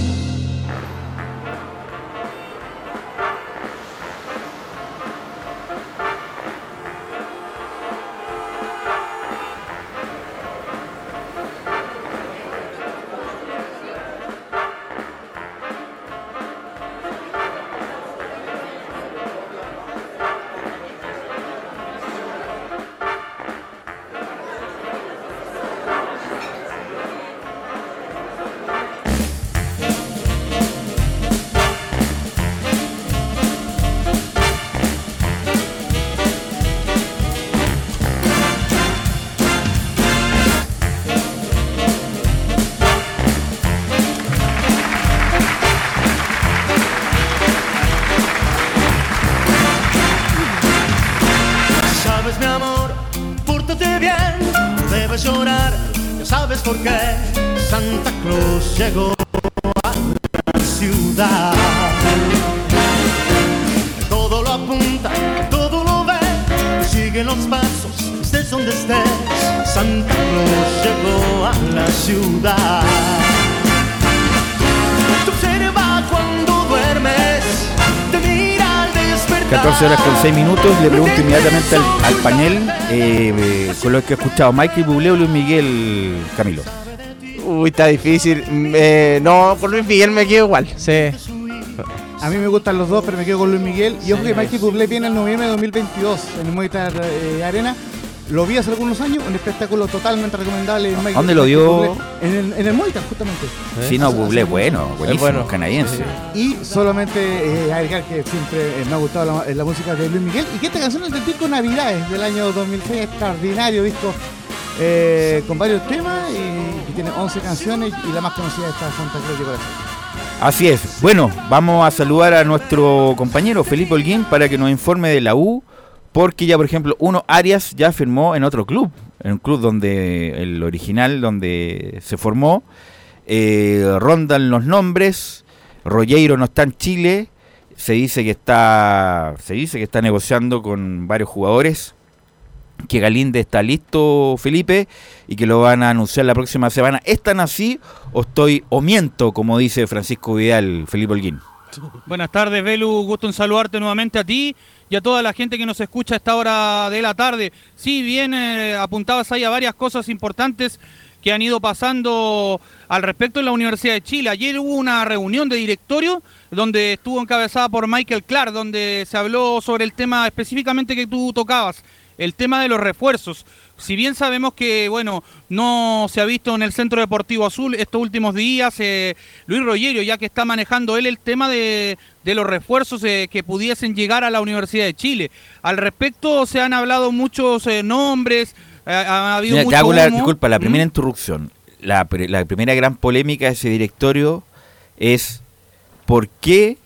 14 horas con 6 minutos. Le pregunto inmediatamente al, al panel eh, eh, con lo que he escuchado. Michael Bublé o Luis Miguel Camilo. Uy, está difícil. Mm, eh, no, con Luis Miguel me quedo igual. Sí. A mí me gustan los dos, pero me quedo con Luis Miguel. Y ojo que Michael Bublé viene en noviembre de 2022 en el Movistar eh, Arena. Lo vi hace algunos años, un espectáculo totalmente recomendable. Michael- ¿Dónde lo vio? En el, en el justamente. Sí, no, Bublé, bueno, buenísimo, bueno. canadiense. Y solamente eh, agregar que siempre eh, me ha gustado la, la música de Luis Miguel y que esta canción es del disco Navidades del año 2006, extraordinario disco eh, con varios temas y que tiene 11 canciones y la más conocida está Santa Cruz de Corazón. Así es. Bueno, vamos a saludar a nuestro compañero Felipe Holguín para que nos informe de la U, porque ya, por ejemplo, uno Arias ya firmó en otro club, en un club donde el original, donde se formó. Eh, rondan los nombres. Rogueiro no está en Chile. Se dice que está, se dice que está negociando con varios jugadores. Que Galinde está listo, Felipe, y que lo van a anunciar la próxima semana. ¿Están así o estoy o miento, como dice Francisco Vidal, Felipe Holguín? Buenas tardes, Belu. Gusto en saludarte nuevamente a ti y a toda la gente que nos escucha a esta hora de la tarde. Sí, bien, eh, apuntabas ahí a varias cosas importantes que han ido pasando al respecto en la Universidad de Chile. Ayer hubo una reunión de directorio donde estuvo encabezada por Michael Clark, donde se habló sobre el tema específicamente que tú tocabas, el tema de los refuerzos. Si bien sabemos que, bueno, no se ha visto en el Centro Deportivo Azul estos últimos días, eh, Luis Rogerio, ya que está manejando él el tema de, de los refuerzos eh, que pudiesen llegar a la Universidad de Chile. Al respecto se han hablado muchos eh, nombres, eh, ha habido Mira, te mucho hago la, disculpa, la ¿Mm? primera interrupción. La, la primera gran polémica de ese directorio es por qué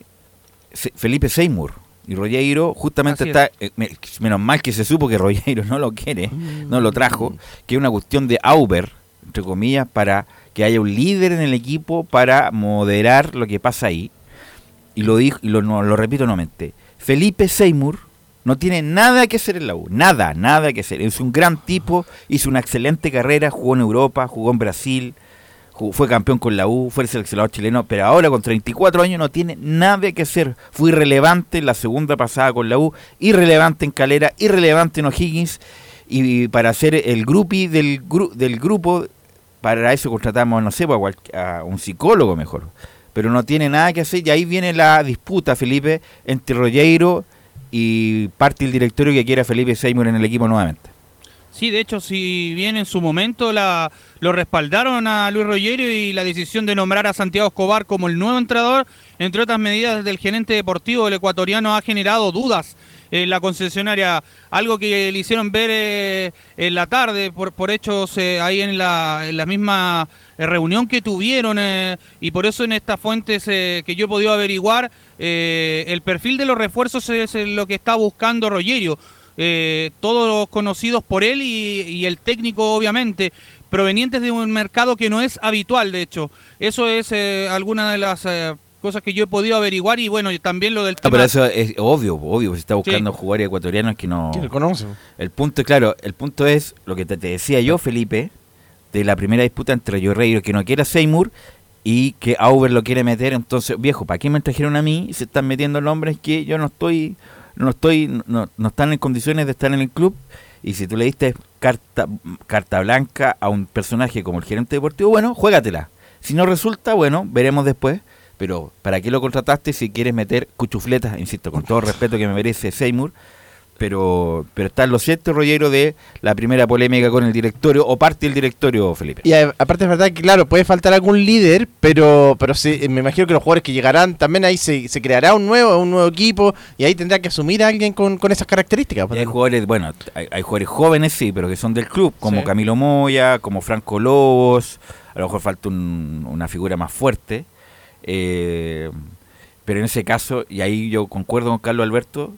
Felipe Seymour y Rogeiro justamente Así está, eh, me- menos mal que se supo que Rogeiro no lo quiere, no lo trajo, que es una cuestión de Auber, entre comillas, para que haya un líder en el equipo para moderar lo que pasa ahí. Y lo dijo, y lo, no, lo repito nuevamente, Felipe Seymour no tiene nada que hacer en la U, nada, nada que hacer. Es un gran tipo, hizo una excelente carrera, jugó en Europa, jugó en Brasil, fue campeón con la U, fue el seleccionador chileno, pero ahora con 34 años no tiene nada que hacer. Fue irrelevante en la segunda pasada con la U, irrelevante en Calera, irrelevante en O'Higgins. y para hacer el grupi del, gru- del grupo, para eso contratamos, no sé, pues, a a un psicólogo mejor. Pero no tiene nada que hacer y ahí viene la disputa, Felipe, entre Rogueiro y parte del directorio que quiere a Felipe Seymour en el equipo nuevamente. Sí, de hecho, si bien en su momento la, lo respaldaron a Luis Rogerio y la decisión de nombrar a Santiago Escobar como el nuevo entrenador, entre otras medidas del gerente deportivo del ecuatoriano, ha generado dudas la concesionaria, algo que le hicieron ver eh, en la tarde por, por hechos eh, ahí en la, en la misma eh, reunión que tuvieron y por eso en estas fuentes que yo he podido averiguar, el perfil de los refuerzos es lo que está buscando Rogerio todos conocidos por él y, el técnico obviamente, provenientes de un mercado que no es habitual, de hecho. Eso es alguna de las cosas que yo he podido averiguar y bueno, también lo del No, tema... pero eso es obvio, obvio, se está buscando jugadores ecuatorianos que no... Que lo conocen. El punto, claro, el punto es lo que te, te decía yo, Felipe, de la primera disputa entre Lloreiro, que no quiere a Seymour, y que Auber lo quiere meter, entonces, viejo, ¿para qué me trajeron a mí? Se están metiendo nombres que yo no estoy, no estoy, no, no están en condiciones de estar en el club, y si tú le diste carta, carta blanca a un personaje como el gerente deportivo, bueno, juégatela. Si no resulta, bueno, veremos después. Pero, ¿para qué lo contrataste si quieres meter cuchufletas? Insisto, con todo el respeto que me merece Seymour. Pero, pero está en lo cierto, Rollero, de la primera polémica con el directorio, o parte del directorio, Felipe. Y a- aparte es verdad que, claro, puede faltar algún líder, pero pero sí, me imagino que los jugadores que llegarán, también ahí se, se creará un nuevo un nuevo equipo y ahí tendrá que asumir a alguien con, con esas características. Y hay jugadores, bueno, hay, hay jugadores jóvenes, sí, pero que son del club, como Sí. Camilo Moya, como Franco Lobos, a lo mejor falta un- una figura más fuerte. Eh, pero en ese caso, y ahí yo concuerdo con Carlos Alberto,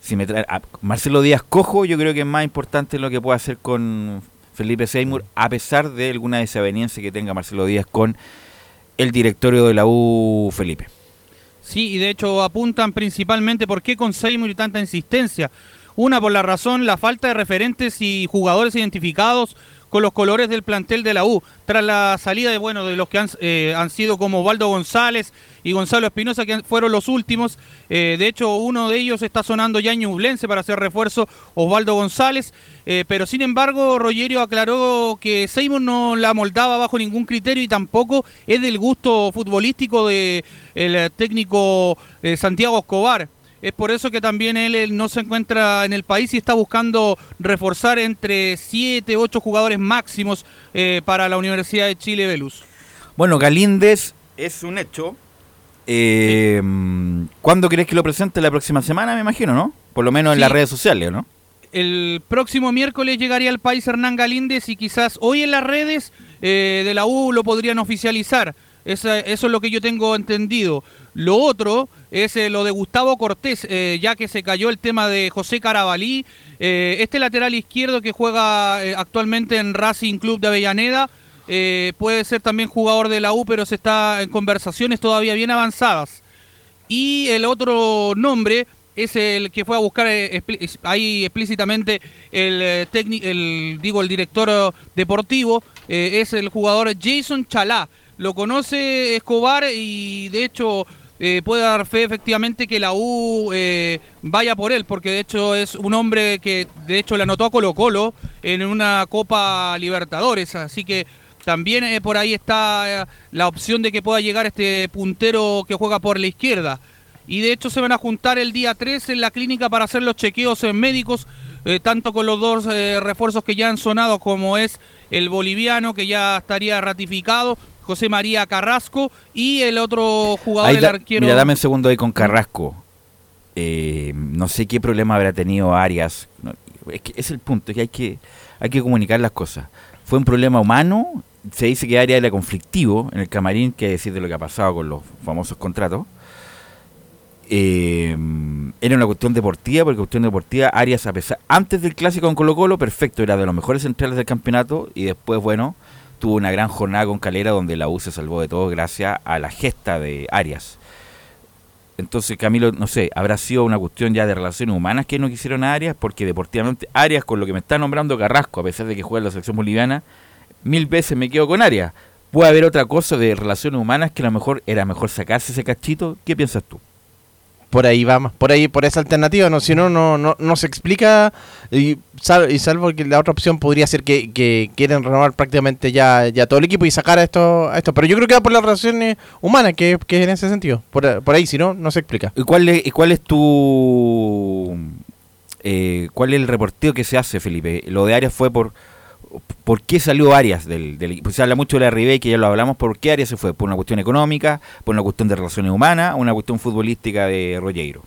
si me trae, Marcelo Díaz Cojo, yo creo que es más importante lo que pueda hacer con Felipe Seymour, a pesar de alguna desaveniencia que tenga Marcelo Díaz con el directorio de la U, Felipe. Sí, y de hecho apuntan principalmente por qué con Seymour y tanta insistencia. Una, por la razón, la falta de referentes y jugadores identificados con los colores del plantel de la U, tras la salida de bueno de los que han, eh, han sido como Waldo González y Gonzalo Espinosa, que fueron los últimos. Eh, de hecho, uno de ellos está sonando ya en Ñublense para hacer refuerzo, Osvaldo González. Eh, pero sin embargo, Rogerio aclaró que Seymour no la moldaba bajo ningún criterio y tampoco es del gusto futbolístico de el eh, técnico Santiago Escobar. Es por eso que también él, él no se encuentra en el país y está buscando reforzar entre 7, 8 jugadores máximos eh, para la Universidad de Chile Velus. Bueno, Galíndez es un hecho. Eh, ¿Cuándo crees que lo presente? La próxima semana, me imagino, ¿no? Por lo menos en Sí. las redes sociales, ¿no? El próximo miércoles llegaría al país Hernán Galíndez y quizás hoy en las redes eh, de la U lo podrían oficializar. Esa- eso es lo que yo tengo entendido. Lo otro es eh, lo de Gustavo Cortés, eh, ya que se cayó el tema de José Carabalí. Eh, este lateral izquierdo que juega actualmente en Racing Club de Avellaneda puede ser también jugador de la U, pero se está en conversaciones todavía bien avanzadas. Y el otro nombre es el que fue a buscar ahí explícitamente el técnico, el digo el director deportivo es el jugador Jason Chalá. Lo conoce Escobar y de hecho eh, puede dar fe efectivamente que la U eh, vaya por él, porque de hecho es un hombre que de hecho le anotó a Colo Colo en una Copa Libertadores, así que también eh, por ahí está la opción de que pueda llegar este puntero que juega por la izquierda. Y de hecho se van a juntar el día 3 en la clínica para hacer los chequeos eh, médicos, tanto con los dos refuerzos que ya han sonado, como es el boliviano, que ya estaría ratificado, José María Carrasco, y el otro jugador, Ahí el da- arquero. Mira, dame un segundo ahí con Carrasco. Eh, no sé qué problema habrá tenido Arias. No, es que es el punto, es que hay que, hay que comunicar las cosas. Fue un problema humano. Se dice que Arias era conflictivo en el camarín, que decir de lo que ha pasado con los famosos contratos. Eh, era una cuestión deportiva, porque cuestión deportiva, Arias, a pesar, antes del clásico con Colo Colo, perfecto, era de los mejores centrales del campeonato, y después, bueno, tuvo una gran jornada con Calera, donde la U se salvó de todo gracias a la gesta de Arias. Entonces, Camilo, no sé, habrá sido una cuestión ya de relaciones humanas que no quisieron a Arias, porque deportivamente Arias, con lo que me está nombrando Carrasco, a pesar de que juega en la selección boliviana, mil veces me quedo con Arias. Puede haber otra cosa de relaciones humanas que a lo mejor era mejor sacarse ese cachito. ¿Qué piensas tú? Por ahí va más, por ahí, por esa alternativa, no, si no, no, no, no se explica, y, sal- y salvo que la otra opción podría ser que, quieren renovar prácticamente ya, ya todo el equipo y sacar a esto, a esto, pero yo creo que va por las relaciones humanas, que, que en ese sentido, por, por ahí, si no, no se explica. ¿Y cuál es, y cuál es tu... eh, ¿Cuál es el reporteo que se hace, Felipe? Lo de Arias fue por... ¿Por qué salió Arias del, del equipo? Se habla mucho de la Ribey, que ya lo hablamos. ¿Por qué Arias se fue? ¿Por una cuestión económica? ¿Por una cuestión de relaciones humanas? ¿O una cuestión futbolística de Rollero?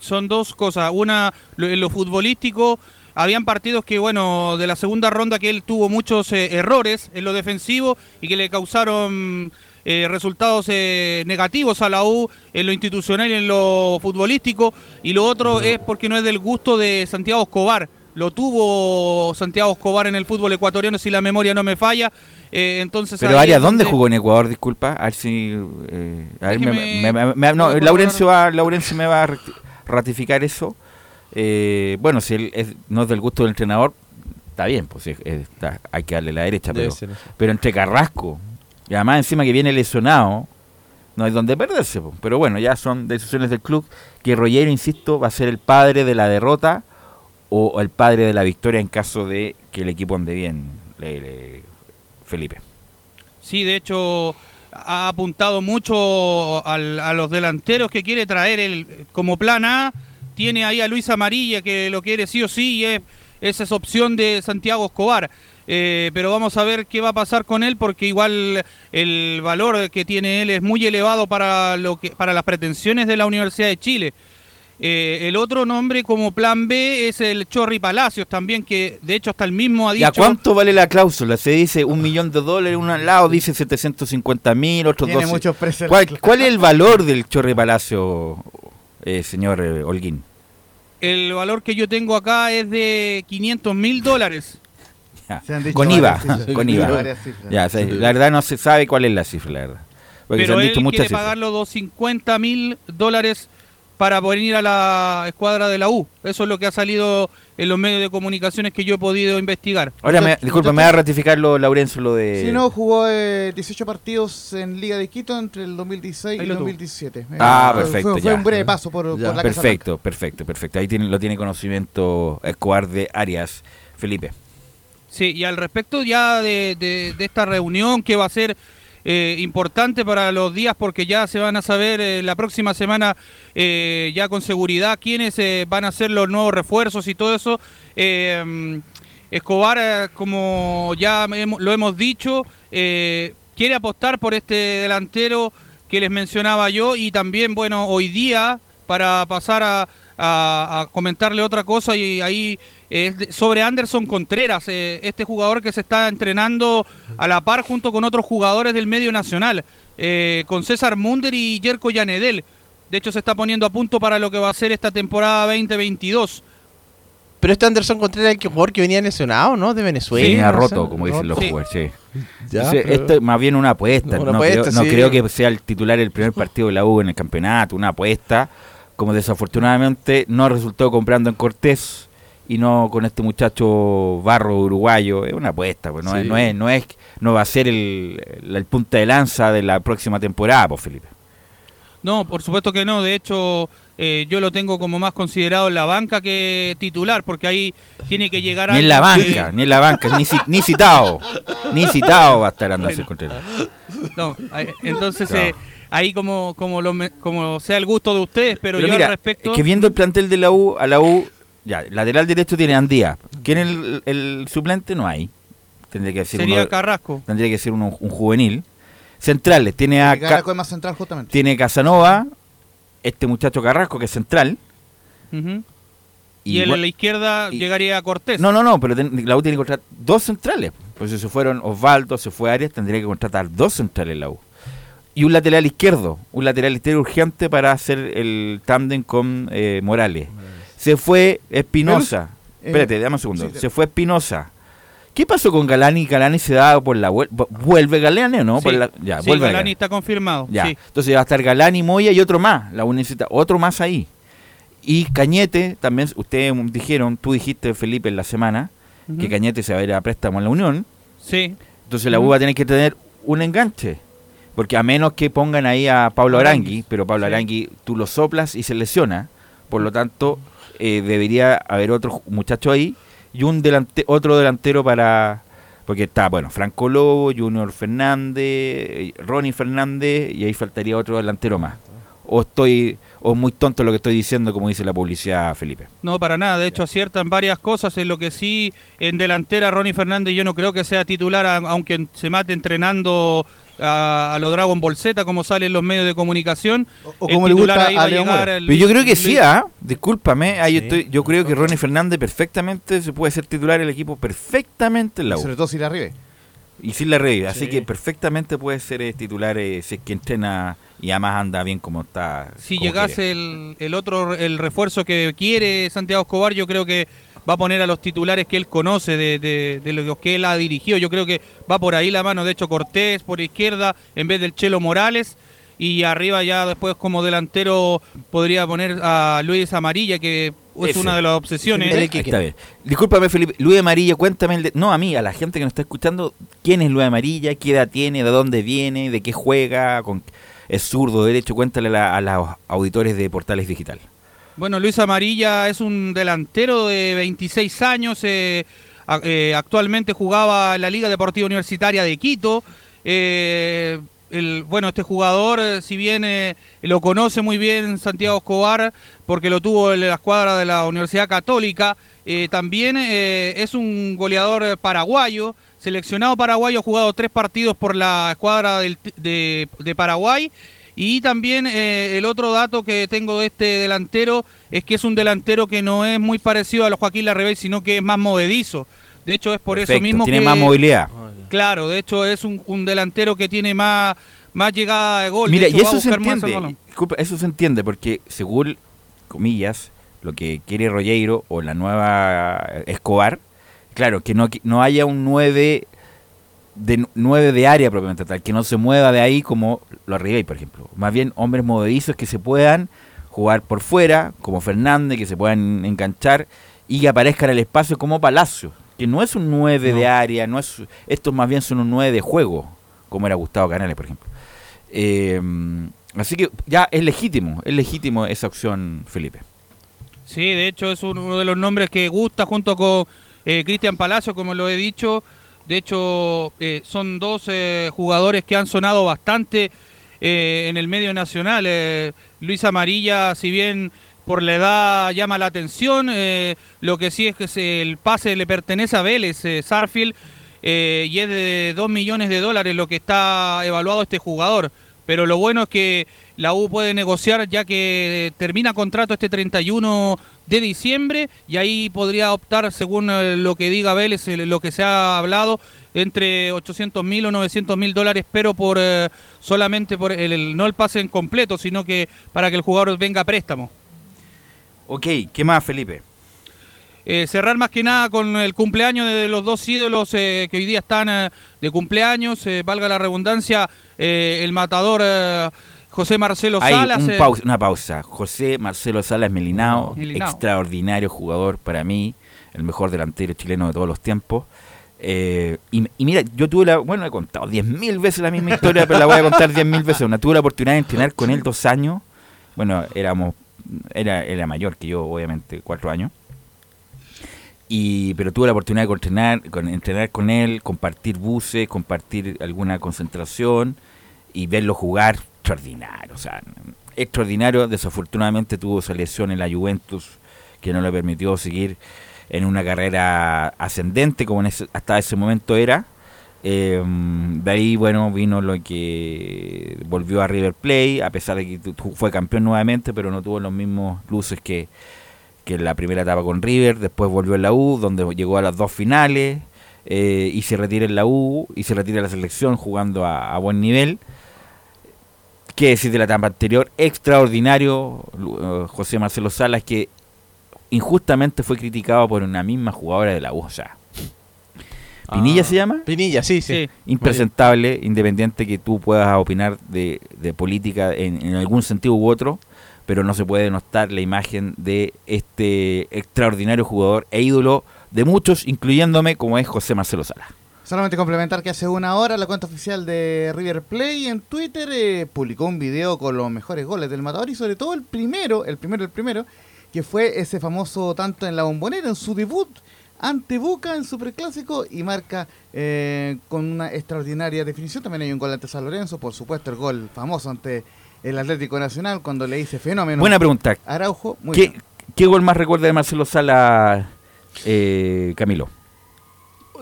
son dos cosas. Una, lo- en lo futbolístico, habían partidos que, bueno, de la segunda ronda que él tuvo muchos eh, errores en lo defensivo y que le causaron eh, resultados eh, negativos a la U en lo institucional y en lo futbolístico. Y lo otro es porque no es del gusto de Santiago Escobar. Lo tuvo Santiago Escobar en el fútbol ecuatoriano, si la memoria no me falla. Eh, entonces Pero Arias, ¿dónde jugó en Ecuador? Disculpa. A ver si... eh, a ver, me- Déjeme- me- me- me- no, ¿puedo Laurencio, va, Laurencio me va a rati- ratificar eso. Eh, bueno, si él es- no es del gusto del entrenador, está bien, pues es- es- está- hay que darle la derecha. Pero, pero entre Carrasco y además encima que viene lesionado, no hay donde perderse. po. Pero bueno, ya son decisiones del club que Rollero, insisto, va a ser el padre de la derrota o el padre de la victoria en caso de que el equipo ande bien, Felipe. Sí, de hecho ha apuntado mucho al- a los delanteros que quiere traer el, como plan A. Tiene ahí a Luis Amarilla que lo quiere sí o sí y es, esa es opción de Santiago Escobar. Eh, pero vamos a ver qué va a pasar con él porque igual el valor que tiene él es muy elevado para, lo que, para las pretensiones de la Universidad de Chile. Eh, el otro nombre como plan B es el Chorri Palacios también, que de hecho hasta el mismo ha ¿Y dicho... a cuánto vale la cláusula? Se dice un millón de dólares, un lado dice 750 mil, otros Tiene 12. muchos precios. ¿Cuál, cuál es el valor del Chorre Palacio, eh, señor eh, Holguín? El valor que yo tengo acá es de 500 mil dólares. Ya, Se han dicho Con IVA, cifras. con IVA. Ya, o sea, la verdad no se sabe cuál es la cifra, la verdad. Porque Pero se han él dicho muchas quiere cifras. pagar los 250 mil dólares para poder ir a la escuadra de la U. Eso es lo que ha salido en los medios de comunicaciones que yo he podido investigar. Ahora, me, disculpa, me va a ratificar lo, Laurencio lo de... Si no, jugó eh, 18 partidos en Liga de Quito entre el 2016 y el lo tuvo. 2017. Eh, Ah, perfecto, Fue, fue ya. un breve paso por, por la Casa Perfecto, perfecto, perfecto. Ahí tiene, lo tiene conocimiento Escobar de Arias, Felipe. Sí, y al respecto ya de, de- de esta reunión que va a ser eh, importante para los días porque ya se van a saber eh, la próxima semana eh, ya con seguridad quiénes van a ser los nuevos refuerzos y todo eso. Escobar, como ya lo hemos dicho, quiere apostar por este delantero que les mencionaba yo y también, bueno, hoy día, para pasar a comentarle otra cosa y ahí es sobre Anderson Contreras, eh, este jugador que se está entrenando a la par junto con otros jugadores del medio nacional, eh, con César Munder y Jerko Yanedel. De hecho, se está poniendo a punto para lo que va a ser esta temporada 2022. Pero este Anderson Contreras es el jugador que venía lesionado, ¿no? De Venezuela. Venía no roto, como dicen los Sí. jugadores, sí. Ya, Entonces, pero- Esto es más bien una apuesta. Una no apuesta, creo, no sí. creo que sea el titular el primer partido de la U en el campeonato, una apuesta. Como desafortunadamente no ha resultado comprando en Cortés y no con este muchacho Barro uruguayo. Es una apuesta, pues, no, es, no, es, no, es, no va a ser el, el, el punta de lanza de la próxima temporada, pues Felipe. No, por supuesto que no. De hecho, eh, yo lo tengo como más considerado en la banca que titular, porque ahí tiene que llegar Ni en la que- banca, ni en la banca, ni, ni citado. Ni citado va a estar Contreras. No, entonces eh, ahí como como lo me- como sea el gusto de ustedes, pero, Pero yo mira, al respecto es que viendo el plantel de la U, a la U, ya, lateral derecho tiene Andía. ¿Quién es el, el suplente? No hay. Tendría que ser sería uno- Carrasco. Tendría que ser uno- un juvenil. Centrales, tiene a Carrasco es más central justamente. tiene Casanova, este muchacho Carrasco que es central. Y Y, él bu- en la izquierda llegaría a Cortés. No, no, no, pero ten- la U tiene que contratar dos centrales. Pues si se fueron Osvaldo, se fue Arias, tendría que contratar dos centrales la U. Y un lateral izquierdo, un lateral izquierdo urgente para hacer el tándem con eh, Morales. Se fue Espinosa. Eh, Espérate, dame un segundo. sí, se fue Espinosa. ¿Qué pasó con Galani? Galani se da por la vuel- vuelve Galani, ¿o ¿no? Sí, Por la- ya, sí, vuelve Galani Galani. está confirmado. Ya. sí. Entonces va a estar Galani, Moya y otro más. La U necesita otro más ahí. Y Cañete, también ustedes dijeron, tú dijiste, Felipe, en la semana, que. Cañete se va a ir a préstamo en la Unión. Sí. Entonces la U va a tener que tener un enganche. Porque a menos que pongan ahí a Pablo Arangui. Arangui, pero Pablo Arangui tú lo soplas y se lesiona. Por lo tanto, eh, debería haber otro muchacho ahí y un delante otro delantero para... Porque está, bueno, Franco Lobo, Junior Fernández, eh, Ronnie Fernández y ahí faltaría otro delantero más. O estoy o es muy tonto lo que estoy diciendo, como dice la publicidad, Felipe. No, para nada. De hecho, aciertan varias cosas. En lo que sí, en delantera, Ronnie Fernández yo no creo que sea titular, aunque se mate entrenando a, a los Dragon Ball Z, como sale en los medios de comunicación. o El como le gusta ahí a Mora. el- Pero yo creo que sí, ¿ah? Discúlpame, ah, yo, estoy- yo creo que Ronnie Fernández perfectamente se puede ser titular del equipo perfectamente en la U. Sobre todo si la arribe. Y sin la red, así Sí. que perfectamente puede ser eh, titular eh, si es que entrena y además anda bien como está. Si como llegase el, el otro, el refuerzo que quiere Santiago Escobar, yo creo que va a poner a los titulares que él conoce, de, de- de los que él ha dirigido. Yo creo que va por ahí la mano. De hecho, Cortés por izquierda en vez del Chelo Morales. Y arriba ya después como delantero podría poner a Luis Amarilla, que es una de las obsesiones. Ahí está bien. Discúlpame, Felipe. Luis Amarilla, cuéntame. el de- no, a mí, a la gente que nos está escuchando, ¿quién es Luis Amarilla? ¿Qué edad tiene? ¿De dónde viene? ¿De qué juega? Con, ¿Es zurdo, derecho? Cuéntale a, la- a los auditores de Portales Digital. Bueno, Luis Amarilla es un delantero de 26 años. eh, eh, actualmente jugaba en la Liga Deportiva Universitaria de Quito. Eh, el, bueno, este jugador, si bien lo conoce muy bien Santiago Escobar, porque lo tuvo en la escuadra de la Universidad Católica, también es un goleador paraguayo, seleccionado paraguayo, ha jugado tres partidos por la escuadra de Paraguay. Y también eh, el otro dato que tengo de este delantero es que es un delantero que no es muy parecido a los Joaquín Larribey, sino que es más movedizo. De hecho, es por eso mismo tiene que... más movilidad. Claro, de hecho es un, un delantero que tiene más, más llegada de gol. De Mira, hecho, y eso se entiende. balón. Disculpa, eso se entiende porque, según comillas, lo que quiere Rollero o la nueva Escobar, claro, que no, no haya un 9 de 9 de área propiamente tal, que no se mueva de ahí como lo Arribey, por ejemplo. Más bien hombres movedizos que se puedan jugar por fuera, como Fernández, que se puedan enganchar y que aparezcan en el espacio como Palacio, que no es un 9 de área, no es estos más bien son un 9 de juego, como era Gustavo Canales, por ejemplo. Eh, así que ya es legítimo, es legítimo esa opción, Felipe. Sí, de hecho es uno de los nombres que gusta junto con eh, Cristian Palacio, como lo he dicho. De hecho, eh, son dos eh, jugadores que han sonado bastante eh, en el medio nacional. Luis Amarilla, si bien por la edad llama la atención, lo que sí es que el pase le pertenece a Vélez, Sarfield, y es de 2 millones de dólares lo que está evaluado este jugador. Pero lo bueno es que la U puede negociar ya que termina contrato este 31 de diciembre y ahí podría optar, según eh, lo que diga Vélez, lo que se ha hablado, entre 800 mil o 900 mil dólares, pero por eh, solamente por el, el- no el pase en completo, sino que para que el jugador venga a préstamo. Ok, ¿qué más, Felipe? Eh, cerrar más que nada con el cumpleaños de los dos ídolos eh, que hoy día están de cumpleaños, valga la redundancia, el matador José Marcelo Hay Salas. un eh, una pausa. José Marcelo Salas Melinao, Melinao. extraordinario jugador para mí, el mejor delantero chileno de todos los tiempos. Eh, y, y mira, yo tuve la, bueno, he contado 10.000 veces la misma historia, pero la voy a contar 10.000 veces. Una, tuve la oportunidad de entrenar con él dos años. Bueno, éramos, era, era mayor que yo, obviamente, cuatro años. Y, pero tuve la oportunidad de entrenar, con, entrenar con él, compartir buses, compartir alguna concentración y verlo jugar extraordinario. O sea, extraordinario. Desafortunadamente tuvo esa lesión en la Juventus que no le permitió seguir en una carrera ascendente como en ese- hasta ese momento era. Eh, de ahí, bueno, vino lo que volvió a River Plate, a pesar de que fue campeón nuevamente, pero no tuvo los mismos luces que, que en la primera etapa con River. Después volvió en la U, donde llegó a las dos finales, eh, y se retira en la U, y se retira en la selección jugando a, a buen nivel. ¿Qué decir de la etapa anterior? Extraordinario, eh, José Marcelo Salas, que injustamente fue criticado por una misma jugadora de la U. O sea, ¿Pinilla Ah. se llama? Pinilla, sí, sí. Impresentable, independiente que tú puedas opinar de, de política en, en algún sentido u otro, pero no se puede denostar la imagen de este extraordinario jugador e ídolo de muchos, incluyéndome, como es José Marcelo Salas. Solamente complementar que hace una hora la cuenta oficial de River Play en Twitter eh, publicó un video con los mejores goles del Matador y sobre todo el primero, el primero, el primero, que fue ese famoso tanto en la bombonera, en su debut ante Boca en Superclásico y marca eh, con una extraordinaria definición. También hay un gol ante San Lorenzo, por supuesto el gol famoso ante el Atlético Nacional cuando le dice fenómeno. Buena pregunta. Araujo, muy ¿Qué, bien. qué gol más recuerda de Marcelo Sala, eh, Camilo?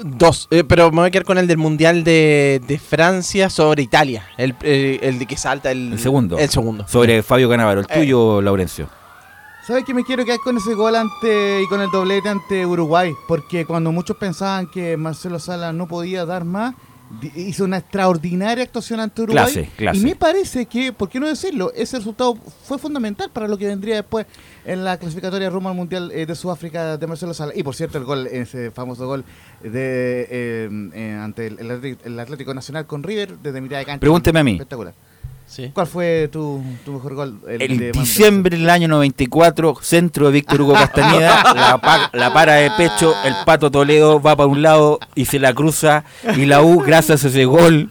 Dos, eh, pero me voy a quedar con el del Mundial de, de Francia sobre Italia. El, eh, el de que salta el, El segundo. El segundo. Sobre Fabio Canavaro. El Eh. tuyo, Laurencio. ¿Sabes que me quiero quedar con ese gol ante y con el doblete ante Uruguay? Porque cuando muchos pensaban que Marcelo Sala no podía dar más, hizo una extraordinaria actuación ante Uruguay. Clase, clase. Y me parece que, ¿por qué no decirlo? Ese resultado fue fundamental para lo que vendría después en la clasificatoria rumbo al Mundial eh, de Sudáfrica de Marcelo Sala. Y por cierto, el gol, ese famoso gol de eh, eh, ante el, el Atlético, el Atlético Nacional con River desde mitad de cancha. Pregúnteme a mí. Espectacular. ¿Cuál fue tu, tu mejor gol? El de diciembre del año 94, centro de Víctor Hugo Castañeda, la, pa- la para de pecho, el Pato Toledo va para un lado y se la cruza, y la U, gracias a ese gol,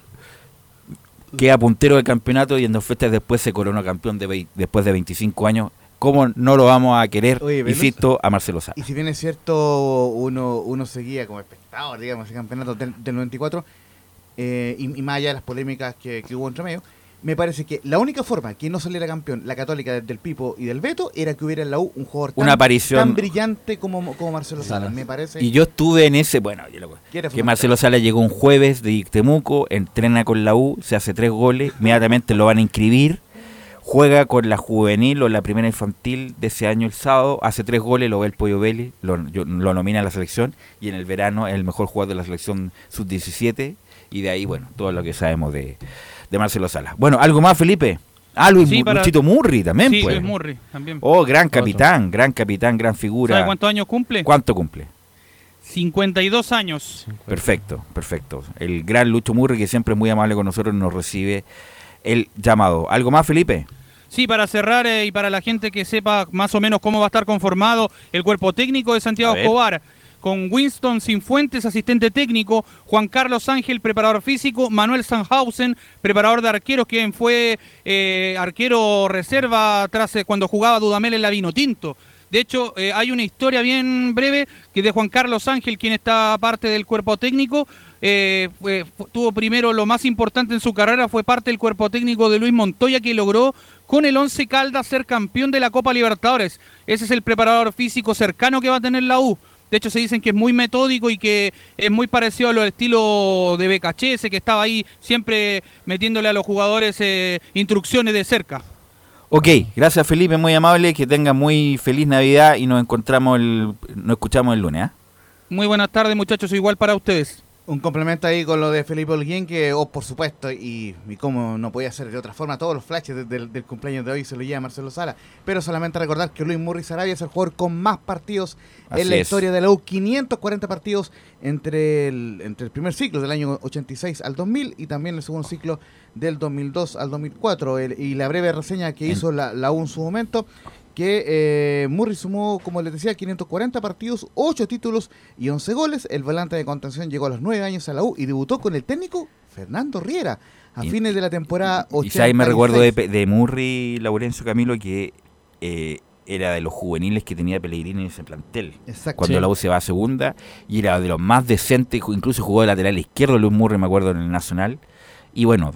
queda puntero del campeonato y en dos fechas después se coronó campeón de después de 25 años. ¿Cómo no lo vamos a querer? Oye. Insisto, a Marcelo Sá. Y si bien es cierto, uno, uno seguía como espectador, digamos, ese campeonato del, del 94, eh, y, y más allá de las polémicas que, que hubo entre medio, me parece que la única forma que no saliera campeón la Católica del Pipo y del Beto era que hubiera en la U un jugador tan, Una aparición- tan brillante como, como Marcelo Sala. Me parece. Y yo estuve en ese, bueno, yo lo- Que. Marcelo Sala llegó un jueves de Temuco, entrena con la U, se hace tres goles, inmediatamente lo van a inscribir, juega con la juvenil o la primera infantil de ese año el sábado, hace tres goles, lo ve el Pollo Vélez, lo, yo- lo nomina a la selección y en el verano es el mejor jugador de la selección sub-17 y de ahí, bueno, todo lo que sabemos de, de Marcelo Sala. Bueno, ¿algo más, Felipe? Ah, Luis, Sí, Mu- para- Luchito Murri también, Sí, pues. Luis Murri, también. Oh, gran capitán, gran capitán, gran figura. ¿Sabe cuántos años cumple? ¿Cuánto cumple? 52 años. Perfecto, perfecto. El gran Lucho Murri, que siempre es muy amable con nosotros, nos recibe el llamado. ¿Algo más, Felipe? Sí, para cerrar eh, y para la gente que sepa más o menos cómo va a estar conformado el cuerpo técnico de Santiago. Escobar, con Winston Sinfuentes, asistente técnico, Juan Carlos Ángel, preparador físico, Manuel Sanhausen, preparador de arqueros, quien fue eh, arquero reserva tras eh, cuando jugaba Dudamel en la Vinotinto. De hecho, eh, hay una historia bien breve que de Juan Carlos Ángel, quien está parte del cuerpo técnico. tuvo primero lo más importante en su carrera, fue parte del cuerpo técnico de Luis Montoya, que logró con el Once Caldas ser campeón de la Copa Libertadores. Ese es el preparador físico cercano que va a tener la U. De hecho, se dicen que es muy metódico y que es muy parecido a lo estilo de Becachese, que estaba ahí siempre metiéndole a los jugadores eh, instrucciones de cerca. Ok, gracias Felipe, muy amable, que tenga muy feliz Navidad y nos encontramos el, nos escuchamos el lunes. ¿ah? Muy buenas tardes, muchachos, igual para ustedes. Un complemento ahí con lo de Felipe Holguín, que, oh, por supuesto, y, y como no podía ser de otra forma, todos los flashes de- del- del cumpleaños de hoy se lo lleva Marcelo Sala. Pero solamente recordar que Luis Murri Sarabia es el jugador con más partidos Así en la es. historia de la U. 540 partidos entre el, entre el primer ciclo del año 86 al 2000 y también el segundo ciclo del 2002 al 2004. El- y la breve reseña que hizo la, la U en su momento que eh, Murray sumó, como les decía, 540 partidos, 8 títulos y 11 goles. El volante de contención llegó a los 9 años a la U y debutó con el técnico Fernando Riera a Y- fines de la temporada Y si ahí me 86. recuerdo de, de Murri, Laurencio Camilo, que eh, era de los juveniles que tenía Pellegrini en ese plantel. Exacto. Cuando la U se va a segunda, y era de los más decentes, incluso jugó de lateral izquierdo Luis Murri, me acuerdo, en el Nacional. Y bueno,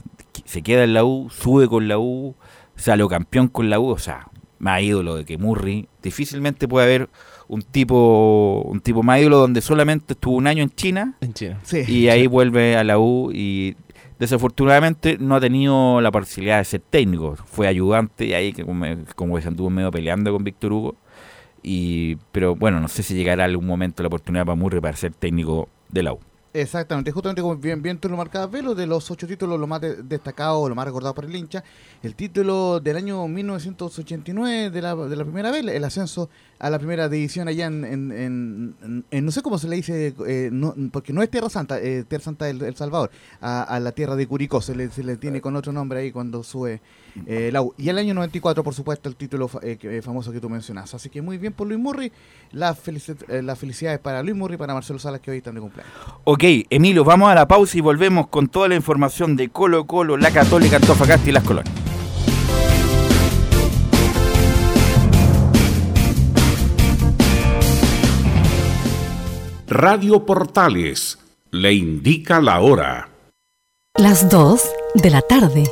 se queda en la U, sube con la U, salió campeón con la U, o sea, más ídolo de que Murri. Difícilmente puede haber un tipo un tipo más ídolo donde solamente estuvo un año en China, En China. Sí. y ahí vuelve a la U y desafortunadamente no ha tenido la posibilidad de ser técnico. Fue ayudante y ahí que como, como que se anduvo medio peleando con Víctor Hugo. Y, pero bueno, no sé si llegará algún momento la oportunidad para Murray para ser técnico de la U. Exactamente, justamente como bien, bien tú lo marcabas, Velo, de los ocho títulos, lo más de- destacado lo más recordado por el hincha, el título del año 1989 de la, de la primera vez, el ascenso a la primera división allá en, en, en- en- en- no sé cómo se le dice, eh, no- porque no es Tierra Santa, eh, Tierra Santa del El Salvador, a, a la tierra de Curicó, se le, se le tiene con otro nombre ahí cuando sube eh, la U. Y el año 94, por supuesto, el título eh, eh, famoso que tú mencionas. Así que muy bien por Luis Murray, las, felici- eh, las felicidades para Luis Murray y para Marcelo Salas que hoy están de cumpleaños. Ok, Emilio, vamos a la pausa y volvemos con toda la información de Colo Colo, la Católica, Antofagasta y las colonias. Radio Portales le indica la hora. Las 2 de la tarde,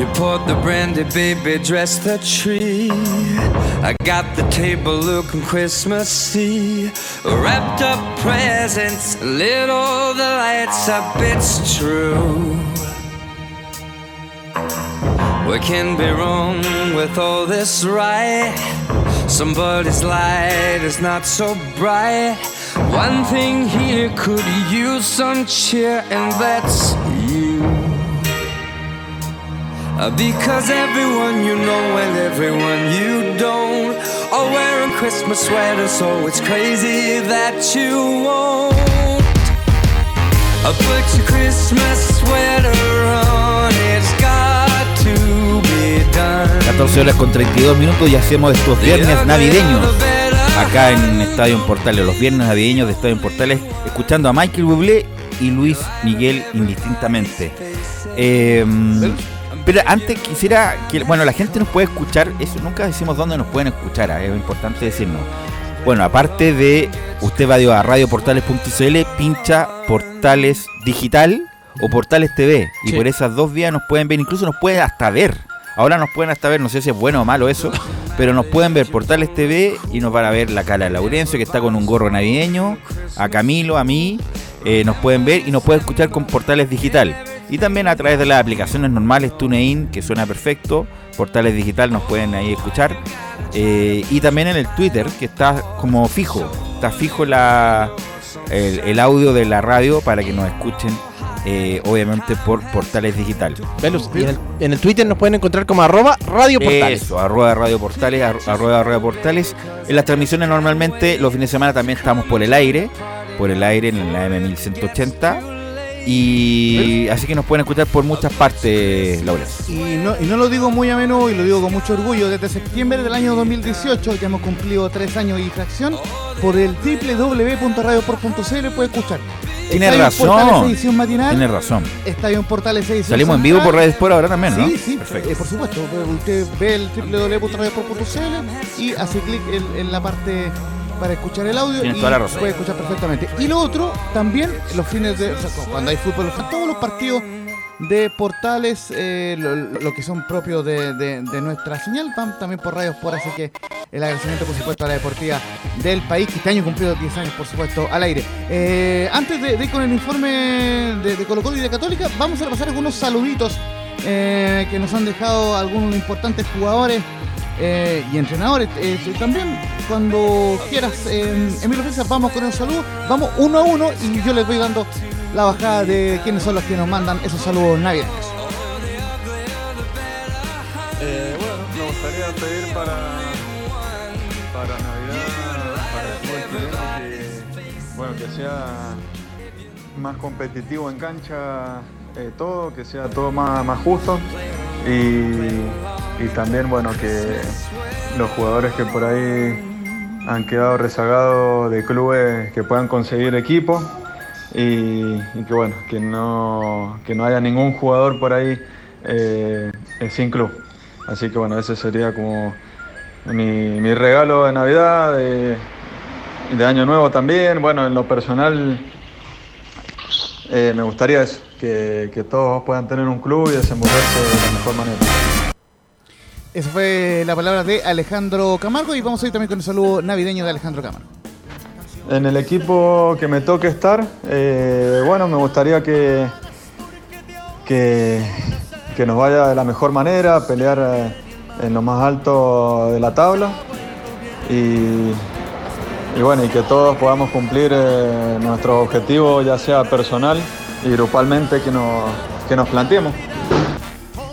You poured the brandy, baby, dressed the tree. I got the table looking Christmassy. Wrapped up presents, lit all the lights up, it's true. What can be wrong with all this, right? Somebody's light is not so bright. One thing here could use some cheer, and that's you. Because everyone you know and everyone you don't are wearing Christmas sweaters, so it's crazy that you won't put your Christmas sweater on. It's got to be done. 14 horas con 32 minutos y hacemos estos viernes navideños acá en Estadio en Portales, los viernes navideños de Estadio en Portales, escuchando a Michael Bublé y Luis Miguel indistintamente. Eh, pero antes quisiera que, bueno, la gente nos puede escuchar, eso nunca decimos dónde nos pueden escuchar, ah, es importante decirnos. Bueno, aparte de, usted va a radioportales.cl, pincha Portales Digital o Portales TV, y Sí. por esas dos vías nos pueden ver, incluso nos pueden hasta ver. Ahora nos pueden hasta ver, no sé si es bueno o malo eso, pero nos pueden ver Portales TV y nos van a ver la cara de Laurencio que está con un gorro navideño, a Camilo, a mí, eh, nos pueden ver y nos pueden escuchar con Portales Digital. Y también a través de las aplicaciones normales TuneIn, que suena perfecto, Portales Digital nos pueden ahí escuchar. Eh, y también en el Twitter, que está como fijo, está fijo la, el, el audio de la radio para que nos escuchen, eh, obviamente por Portales Digital. Velus, en, el, en el Twitter nos pueden encontrar como arroba Radio Portales. Eso, arroba Radio Portales, ar- arroba Radio Portales. En las transmisiones normalmente los fines de semana también estamos por el aire, por el aire en la M1180. Y así que nos pueden escuchar por muchas partes, Laura. Y no, y no lo digo muy a menudo y lo digo con mucho orgullo. Desde septiembre del año 2018 ya hemos cumplido tres años y fracción. Por el www.radioport.cl puede escuchar. Estadio razón. Edición matinal. Tienes razón. Estadio en Portales edición Salimos en vivo por Radio Sport ahora también, ¿no? Sí, sí, Perfecto. eh, por supuesto. Usted ve el www.radioport.cl y hace clic en, en la parte para escuchar el audio Tienes y toda la razón. puede escuchar perfectamente. Y lo otro, también los fines de. o sea, cuando hay fútbol, o sea, todos los partidos de portales, eh, lo, lo que son propios de, de- de nuestra señal, van también por Radio Sport. Así que el agradecimiento, por supuesto, a la deportiva del país, que este año cumplió 10 años, por supuesto, al aire. Eh, antes de, de ir con el informe de, de Colo Colo y de Católica, vamos a repasar algunos saluditos eh, que nos han dejado algunos importantes jugadores eh, y entrenadores. Eh, también, cuando quieras, eh, Emilio Fresas, vamos con el saludo. Vamos uno a uno y yo les voy dando la bajada de quiénes son los que nos mandan esos saludos navideños. Eh, bueno, me gustaría pedir para, para Navidad, para el fútbol que, bueno, que sea más competitivo en cancha eh, todo, que sea todo más, más justo y, y también, bueno, que los jugadores que por ahí han quedado rezagados de clubes que puedan conseguir equipo y, que bueno, que no, que no haya ningún jugador por ahí eh, sin club. Así que bueno, ese sería como mi, mi regalo de Navidad, de, de Año Nuevo también. Bueno, en lo personal eh, me gustaría eso, que, que todos puedan tener un club y desenvolverse de la mejor manera. Esa fue la palabra de Alejandro Camargo y vamos a ir también con el saludo navideño de Alejandro Camargo. En el equipo que me toque estar, eh, bueno, me gustaría que, que, que nos vaya de la mejor manera, pelear eh, en lo más alto de la tabla y, y bueno, y que todos podamos cumplir eh, nuestros objetivos, ya sea personal y grupalmente que nos, que nos planteemos.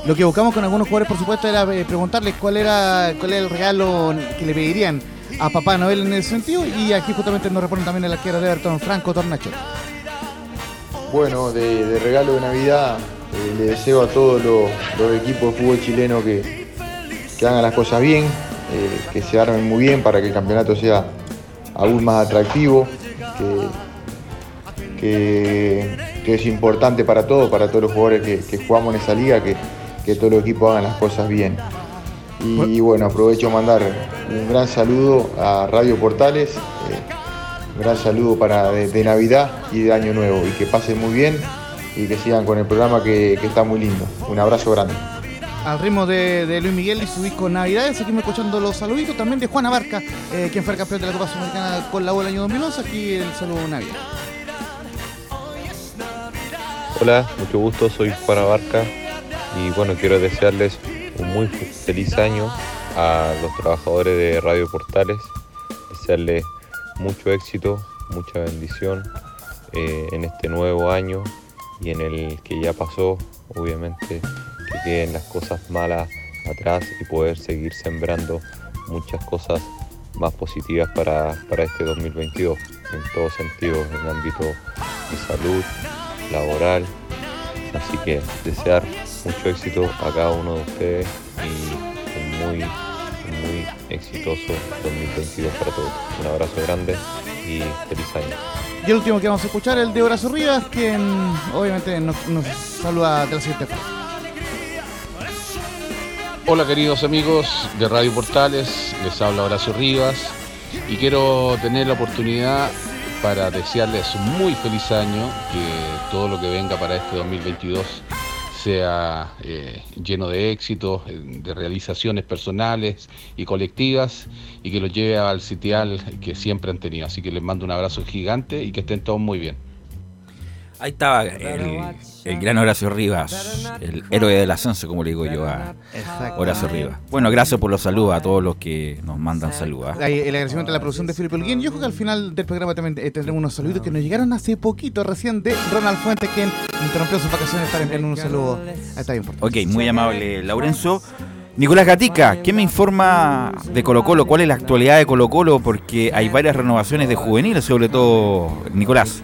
Lo que buscamos con algunos jugadores, por supuesto, era eh, preguntarles cuál era, cuál era el regalo que le pedirían a Papá Noel en ese sentido. Y aquí justamente nos responden también el arquero de Everton, Franco Tornacho. Bueno, de, de regalo de Navidad eh, le deseo a todos los, los equipos de fútbol chileno que, que hagan las cosas bien, eh, que se armen muy bien para que el campeonato sea aún más atractivo, que, que- que es importante para todos, para todos los jugadores que, que jugamos en esa liga, que, que todos los equipos hagan las cosas bien. Y bueno, aprovecho a mandar un gran saludo a Radio Portales, eh, un gran saludo para de, de Navidad y de Año Nuevo, y que pasen muy bien y que sigan con el programa que, que está muy lindo. Un abrazo grande. Al ritmo de, de Luis Miguel y su disco Navidades, seguimos escuchando los saluditos también de Juana Barca, eh, quien fue el campeón de la Copa Sudamericana con la U el año 2011. Aquí el saludo Navidad. Hola, mucho gusto, soy Juan Abarca y bueno, quiero desearles un muy feliz año a los trabajadores de Radio Portales, desearles mucho éxito, mucha bendición eh, en este nuevo año y en el que ya pasó, obviamente que queden las cosas malas atrás y poder seguir sembrando muchas cosas más positivas para, para este 2022, en todos sentidos, en el ámbito de salud, laboral. Así que desear mucho éxito a cada uno de ustedes y un muy, muy exitoso 2022 para todos. Un abrazo grande y feliz año. Y el último que vamos a escuchar, el de Horacio Rivas, quien obviamente nos, nos saluda de la siguiente forma. Hola queridos amigos de Radio Portales, les habla Horacio Rivas y quiero tener la oportunidad para desearles muy feliz año, que todo lo que venga para este 2022 sea eh, lleno de éxitos, eh, de realizaciones personales y colectivas y que los lleve al sitial que siempre han tenido. Así que les mando un abrazo gigante y que estén todos muy bien. Ahí estaba el, el gran Horacio Rivas, el héroe del ascenso, como le digo yo a Horacio Rivas. Bueno, gracias por los saludos a todos los que nos mandan saludos. ¿ah? El agradecimiento a la producción de Felipe Holguín. Yo creo que al final del programa también eh, tendremos unos saludos que nos llegaron hace poquito, recién de Ronald Fuentes, quien interrumpió sus vacaciones para enviarnos un saludo a Estadio Importante. Ok, muy amable Laurenzo. Nicolás Gatica, ¿qué me informa de Colo Colo? ¿Cuál es la actualidad de Colo Colo? Porque hay varias renovaciones de juveniles, sobre todo Nicolás.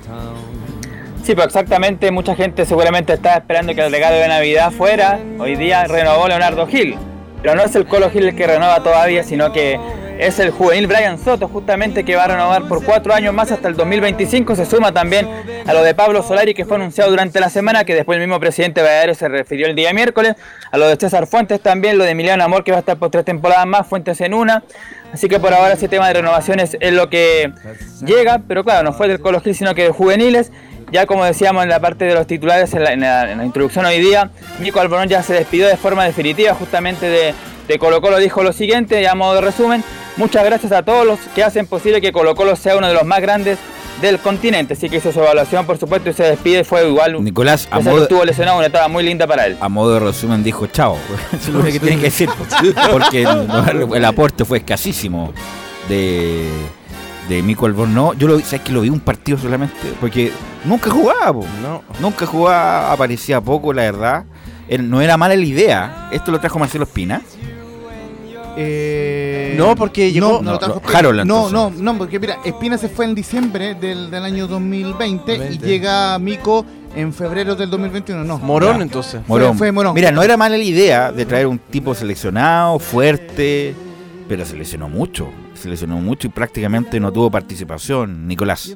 Sí, pues exactamente, mucha gente seguramente estaba esperando que el regalo de Navidad fuera. Hoy día renovó Leonardo Gil. Pero no es el Colo Gil el que renueva todavía, sino que es el juvenil Brian Soto, justamente que va a renovar por cuatro años más hasta el 2025. Se suma también a lo de Pablo Solari, que fue anunciado durante la semana, que después el mismo presidente Valladolid se refirió el día miércoles. A lo de César Fuentes también, lo de Emiliano Amor, que va a estar por tres temporadas más, Fuentes en una. Así que por ahora ese tema de renovaciones es lo que llega, pero claro, no fue del Colo Gil, sino que de juveniles. Ya como decíamos en la parte de los titulares, en la, en la- en la introducción hoy día, Nico Alborón ya se despidió de forma definitiva justamente de, de Colo Colo. Dijo lo siguiente, ya a modo de resumen, muchas gracias a todos los que hacen posible que Colo Colo sea uno de los más grandes del continente. Así que hizo su evaluación, por supuesto, y se despide. Fue igual, Nicolás, a modo, estuvo lesionado, una etapa muy linda para él. a modo de resumen dijo chao. Es lo único que tiene que decir. Porque el, el aporte fue escasísimo de, de Mico Albornoz. Yo lo vi, ¿sabes que lo vi un partido solamente? Porque nunca jugaba, po. Nunca jugaba, aparecía poco, la verdad. Él- no era mala la idea. Esto lo trajo Marcelo Espina. Eh, No, porque llegó- No, no, lo trajo no. Harold, no, no, no, porque mira, Espina se fue en diciembre del, del año 2020 y 20. llega Mico en febrero del 2021. No. Morón, Ya. entonces. Morón. fue Morón. Mira, no era mala la idea de traer un tipo seleccionado, fuerte, pero se lesionó mucho. Se lesionó mucho y prácticamente no tuvo participación, Nicolás.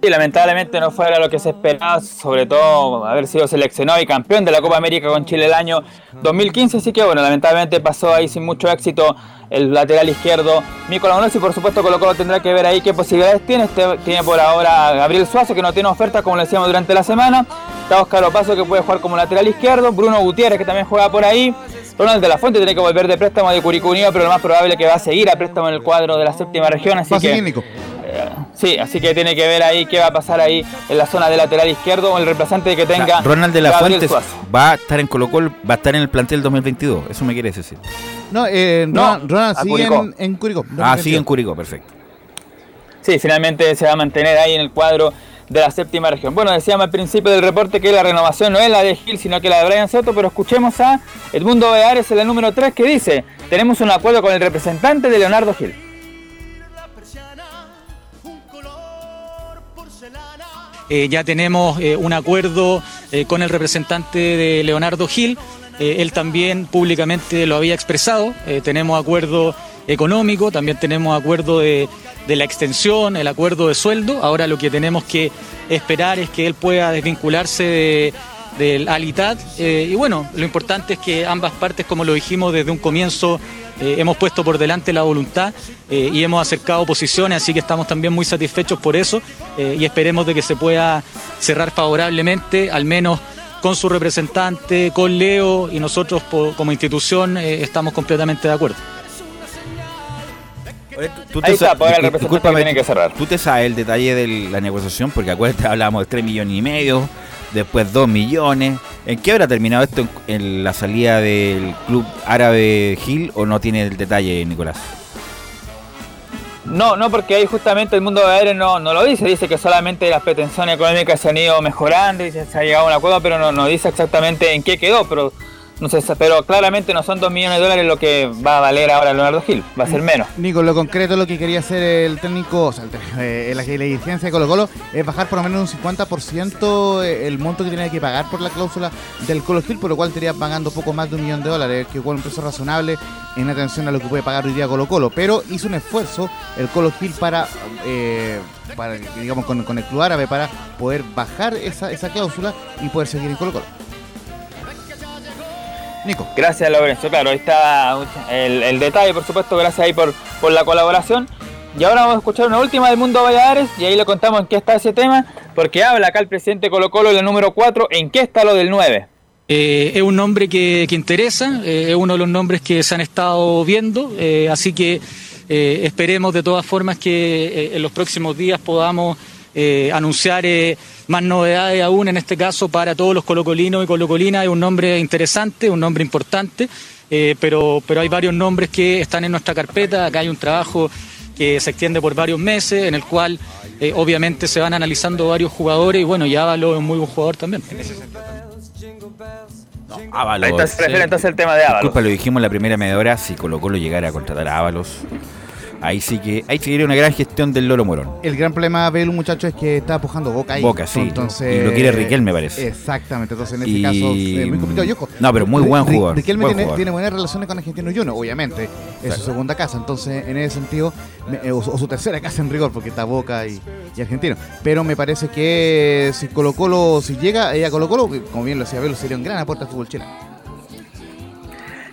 Y lamentablemente no fuera lo que se esperaba, sobre todo haber sido seleccionado y campeón de la Copa América con Chile el año 2015, así que bueno, lamentablemente pasó ahí sin mucho éxito el lateral izquierdo Nicolás y por supuesto Colo Colo tendrá que ver ahí qué posibilidades tiene, este, tiene por ahora Gabriel Suazo que no tiene oferta como le decíamos durante la semana, está Oscar Opaso que puede jugar como lateral izquierdo, Bruno Gutiérrez que también juega por ahí, Ronald de la Fuente tiene que volver de préstamo de Curicó Unido, pero lo más probable es que va a seguir a préstamo en el cuadro de la séptima región, así Va a que... seguir, Nico. Sí, así que tiene que ver ahí qué va a pasar ahí en la zona de lateral izquierdo o el reemplazante que tenga Ronald de la Gabriel Fuente Suazo. va a estar en Colo Colo, va a estar en el plantel 2022. Eso me quieres decir. No, eh, No, Ronald, sigue Curicó. en, en Curicó. Ah, sigue en Curicó, perfecto. Sí, finalmente se va a mantener ahí en el cuadro de la séptima región. Bueno, decíamos al principio del reporte que la renovación no es la de Gil, sino que la de Brian Soto, pero escuchemos a Edmundo Beares el número 3 que dice, tenemos un acuerdo con el representante de Leonardo Gil. Eh, ya tenemos eh, un acuerdo eh, con el representante de Leonardo Gil. Él también públicamente lo había expresado. Tenemos acuerdo económico, también tenemos acuerdo de, la extensión, el acuerdo de sueldo. Ahora lo que tenemos que esperar es que él pueda desvincularse de- del Alitat. Eh, y bueno, lo importante es que ambas partes, como lo dijimos desde un comienzo, eh, hemos puesto por delante la voluntad eh, y hemos acercado posiciones, así que estamos también muy satisfechos por eso y esperemos de que se pueda cerrar favorablemente, al menos con su representante, con Leo y nosotros como institución estamos completamente de acuerdo. Tú Ahí está, el representante tiene que cerrar. ¿Tú te sabes el detalle de la negociación? Porque acuérdate, hablábamos de 3 millones y medio, después 2 millones. ¿En qué habrá terminado esto en, en la salida del club árabe Gil o no tiene el detalle, Nicolás? No, no, porque ahí justamente el mundo de aire no, no lo dice, dice que solamente las pretensiones económicas se han ido mejorando y se, se ha llegado a un acuerdo, pero no, no dice exactamente en qué quedó, pero no sé, pero claramente no son 2 millones de dólares lo que va a valer ahora Leonardo Gil, va a ser menos. Nico, lo concreto lo que quería hacer el técnico, o sea, el eh, la, dirigencia de Colo Colo es bajar por lo menos un 50% el monto que tiene que pagar por la cláusula del Colo Gil, por lo cual estaría pagando poco más de un millón de dólares, que igual un precio razonable en atención a lo que puede pagar hoy día Colo Colo. Pero hizo un esfuerzo el Colo Gil para, eh, para digamos, con, con el club árabe para poder bajar esa, esa cláusula y poder seguir en Colo Colo. Nico. Gracias, Lorenzo. Claro, ahí está el, el detalle, por supuesto. Gracias ahí por, por la colaboración. Y ahora vamos a escuchar una última del mundo Valladares y ahí le contamos en qué está ese tema, porque habla acá el presidente Colo Colo, el número 4, en qué está lo del 9. Eh, es un nombre que, que interesa, eh, es uno de los nombres que se han estado viendo, eh, así que eh, esperemos de todas formas que eh, en los próximos días podamos eh, anunciar eh, más novedades aún, en este caso para todos los colocolinos y colocolinas, es un nombre interesante, un nombre importante, eh, pero, pero hay varios nombres que están en nuestra carpeta, acá hay un trabajo que se extiende por varios meses, en el cual eh, obviamente se van analizando varios jugadores y bueno, y Ávalo es un muy buen jugador también. Ábalos. Ahí está, se refiere entonces al tema de Ábalos. Disculpa, lo dijimos en la primera media hora, si Colo Colo llegara a contratar a Ábalos. Ahí sí que ahí sería una gran gestión del Loro Morón. El gran problema, Belu, muchacho, es que está pujando Boca ahí. Boca, sí. Entonces, Y lo quiere Riquelme, me parece. Exactamente. Entonces, en este Y- caso, es muy complicado. Y ojo, No, pero muy buen jugador, Riquelme buen tiene, jugador. tiene buenas relaciones con Argentino Junior, obviamente. Es su segunda casa. Entonces, en ese sentido, me- eh, o, su- o su tercera casa en rigor, porque está Boca y, y Argentino. Pero me parece que si Colo Colo, si llega eh, a Colo Colo, que como bien lo decía Belu, sería un gran aporte al fútbol chileno.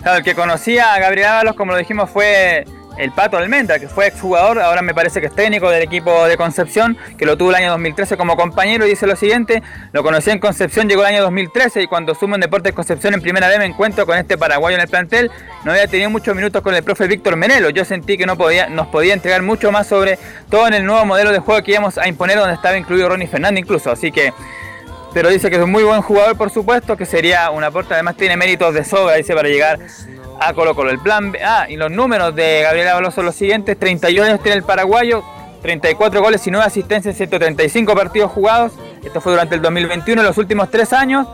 Claro, el que conocía a Gabriel Ábalos, como lo dijimos, fue el Pato Almendra, que fue exjugador, ahora me parece que es técnico del equipo de Concepción, que lo tuvo el año 2013 como compañero y dice lo siguiente, lo conocí en Concepción, llegó el año 2013 y cuando sumo en Deportes Concepción en primera vez me encuentro con este paraguayo en el plantel, no había tenido muchos minutos con el profe Víctor Menelo, yo sentí que no podía, nos podía entregar mucho más sobre todo en el nuevo modelo de juego que íbamos a imponer donde estaba incluido Ronnie Fernández incluso, así que pero dice que es un muy buen jugador, por supuesto, que sería un aporte, además tiene méritos de sobra, dice, para llegar a Colo Colo. El plan B, ah, y los números de Gabriel Ábalos son los siguientes, 31 años tiene el paraguayo, 34 goles y 9 asistencias en 135 partidos jugados, esto fue durante el 2021, en los últimos 3 años,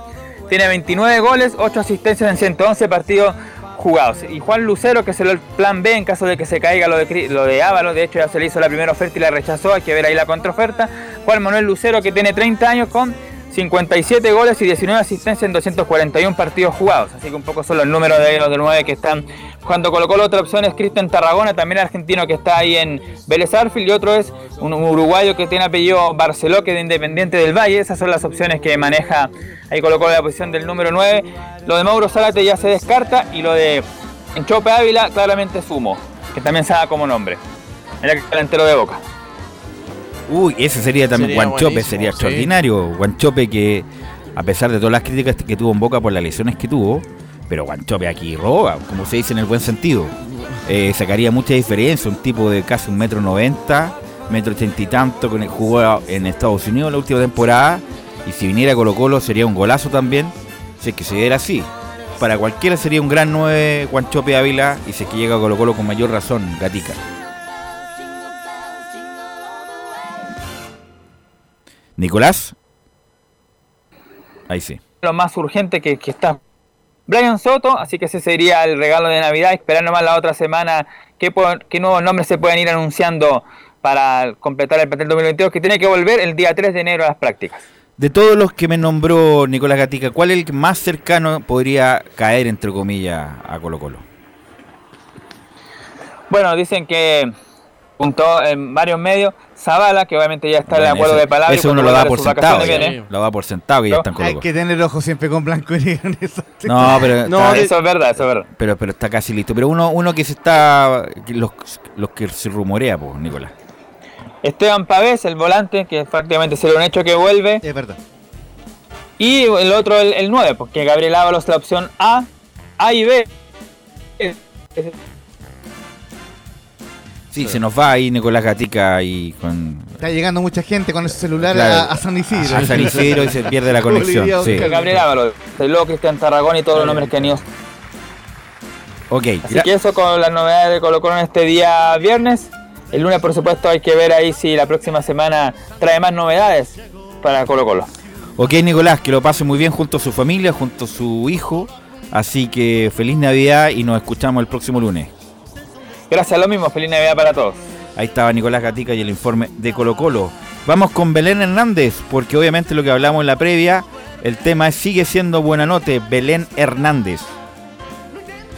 tiene 29 goles, 8 asistencias en 111 partidos jugados. Y Juan Lucero, que es el plan B en caso de que se caiga lo de, lo de Ábalos, de hecho ya se le hizo la primera oferta y la rechazó, hay que ver ahí la contraoferta. Juan Manuel Lucero, que tiene 30 años con 57 goles y 19 asistencias en 241 partidos jugados. Así que un poco son los números de los de 9 que están jugando Colo Colo. Otra opción es Cristian Tarragona, también argentino que está ahí en Vélez Arfield. Y otro es un uruguayo que tiene apellido Barceló, que es de Independiente del Valle. Esas son las opciones que maneja ahí Colo Colo en la posición del número 9. Lo de Mauro Zárate ya se descarta y lo de Enchope Ávila claramente sumo, que también se da como nombre. Era el delantero de Boca. Uy, ese sería también Guanchope, sería sí. extraordinario. Guanchope que, a pesar de todas las críticas que tuvo en Boca por las lesiones que tuvo, pero Guanchope aquí roba, como se dice en el buen sentido. Eh, sacaría mucha diferencia, un tipo de casi un metro noventa, metro ochenta y tanto, con el jugó en Estados Unidos la última temporada, y si viniera Colo Colo sería un golazo también, si es que se diera así. Para cualquiera sería un gran 9 Guanchope Ávila, y si es que llega a Colo Colo con mayor razón, Gatica. Nicolás. Ahí sí. lo más urgente que, que está Brian Soto, así que ese sería el regalo de Navidad. Esperar nomás la otra semana qué, nuevos nombres se pueden ir anunciando para completar el plantel 2022, que tiene que volver el día 3 de enero a las prácticas. De todos los que me nombró Nicolás Gatica, ¿cuál es el más cercano podría caer, entre comillas, a Colo Colo? Bueno, dicen que juntó en varios medios Zavala, que obviamente ya está en el acuerdo de palabra. Eso uno lo da por sentado. vacaciones ya. viene. Lo da por sentado que ya está en Colo Hay que tener ojo siempre con blanco y negro en eso. No, pero No, está- eso es verdad, eso es verdad. Pero, pero está casi listo. Pero uno, uno que se está. Los, los que se rumorea, pues, Nicolás. Esteban Pavés, el volante, que prácticamente sería un hecho que vuelve. Es verdad. Y el otro, el, el 9, porque Gabriel Ábalos la opción A, A y B. Eh, Sí, se nos va ahí Nicolás Gatica y con. Está llegando mucha gente con ese celular Claro, a, a San Isidro. a San Isidro y se pierde la conexión, sí. Gabriel Ábalos, el luego Cristian Tarragón y todos los nombres que han ido. Ok, Así que eso con las novedades de Colo Colo en este día viernes. El lunes, por supuesto, hay que ver ahí si la próxima semana trae más novedades para Colo Colo. Ok, Nicolás, que lo pase muy bien junto a su familia, junto a su hijo. Así que feliz Navidad y nos escuchamos el próximo lunes. Gracias, lo mismo. Feliz Navidad para todos. Ahí estaba Nicolás Gatica y el informe de Colo Colo. Vamos con Belén Hernández, porque obviamente lo que hablamos en la previa, el tema es, sigue siendo buena note, Belén Hernández.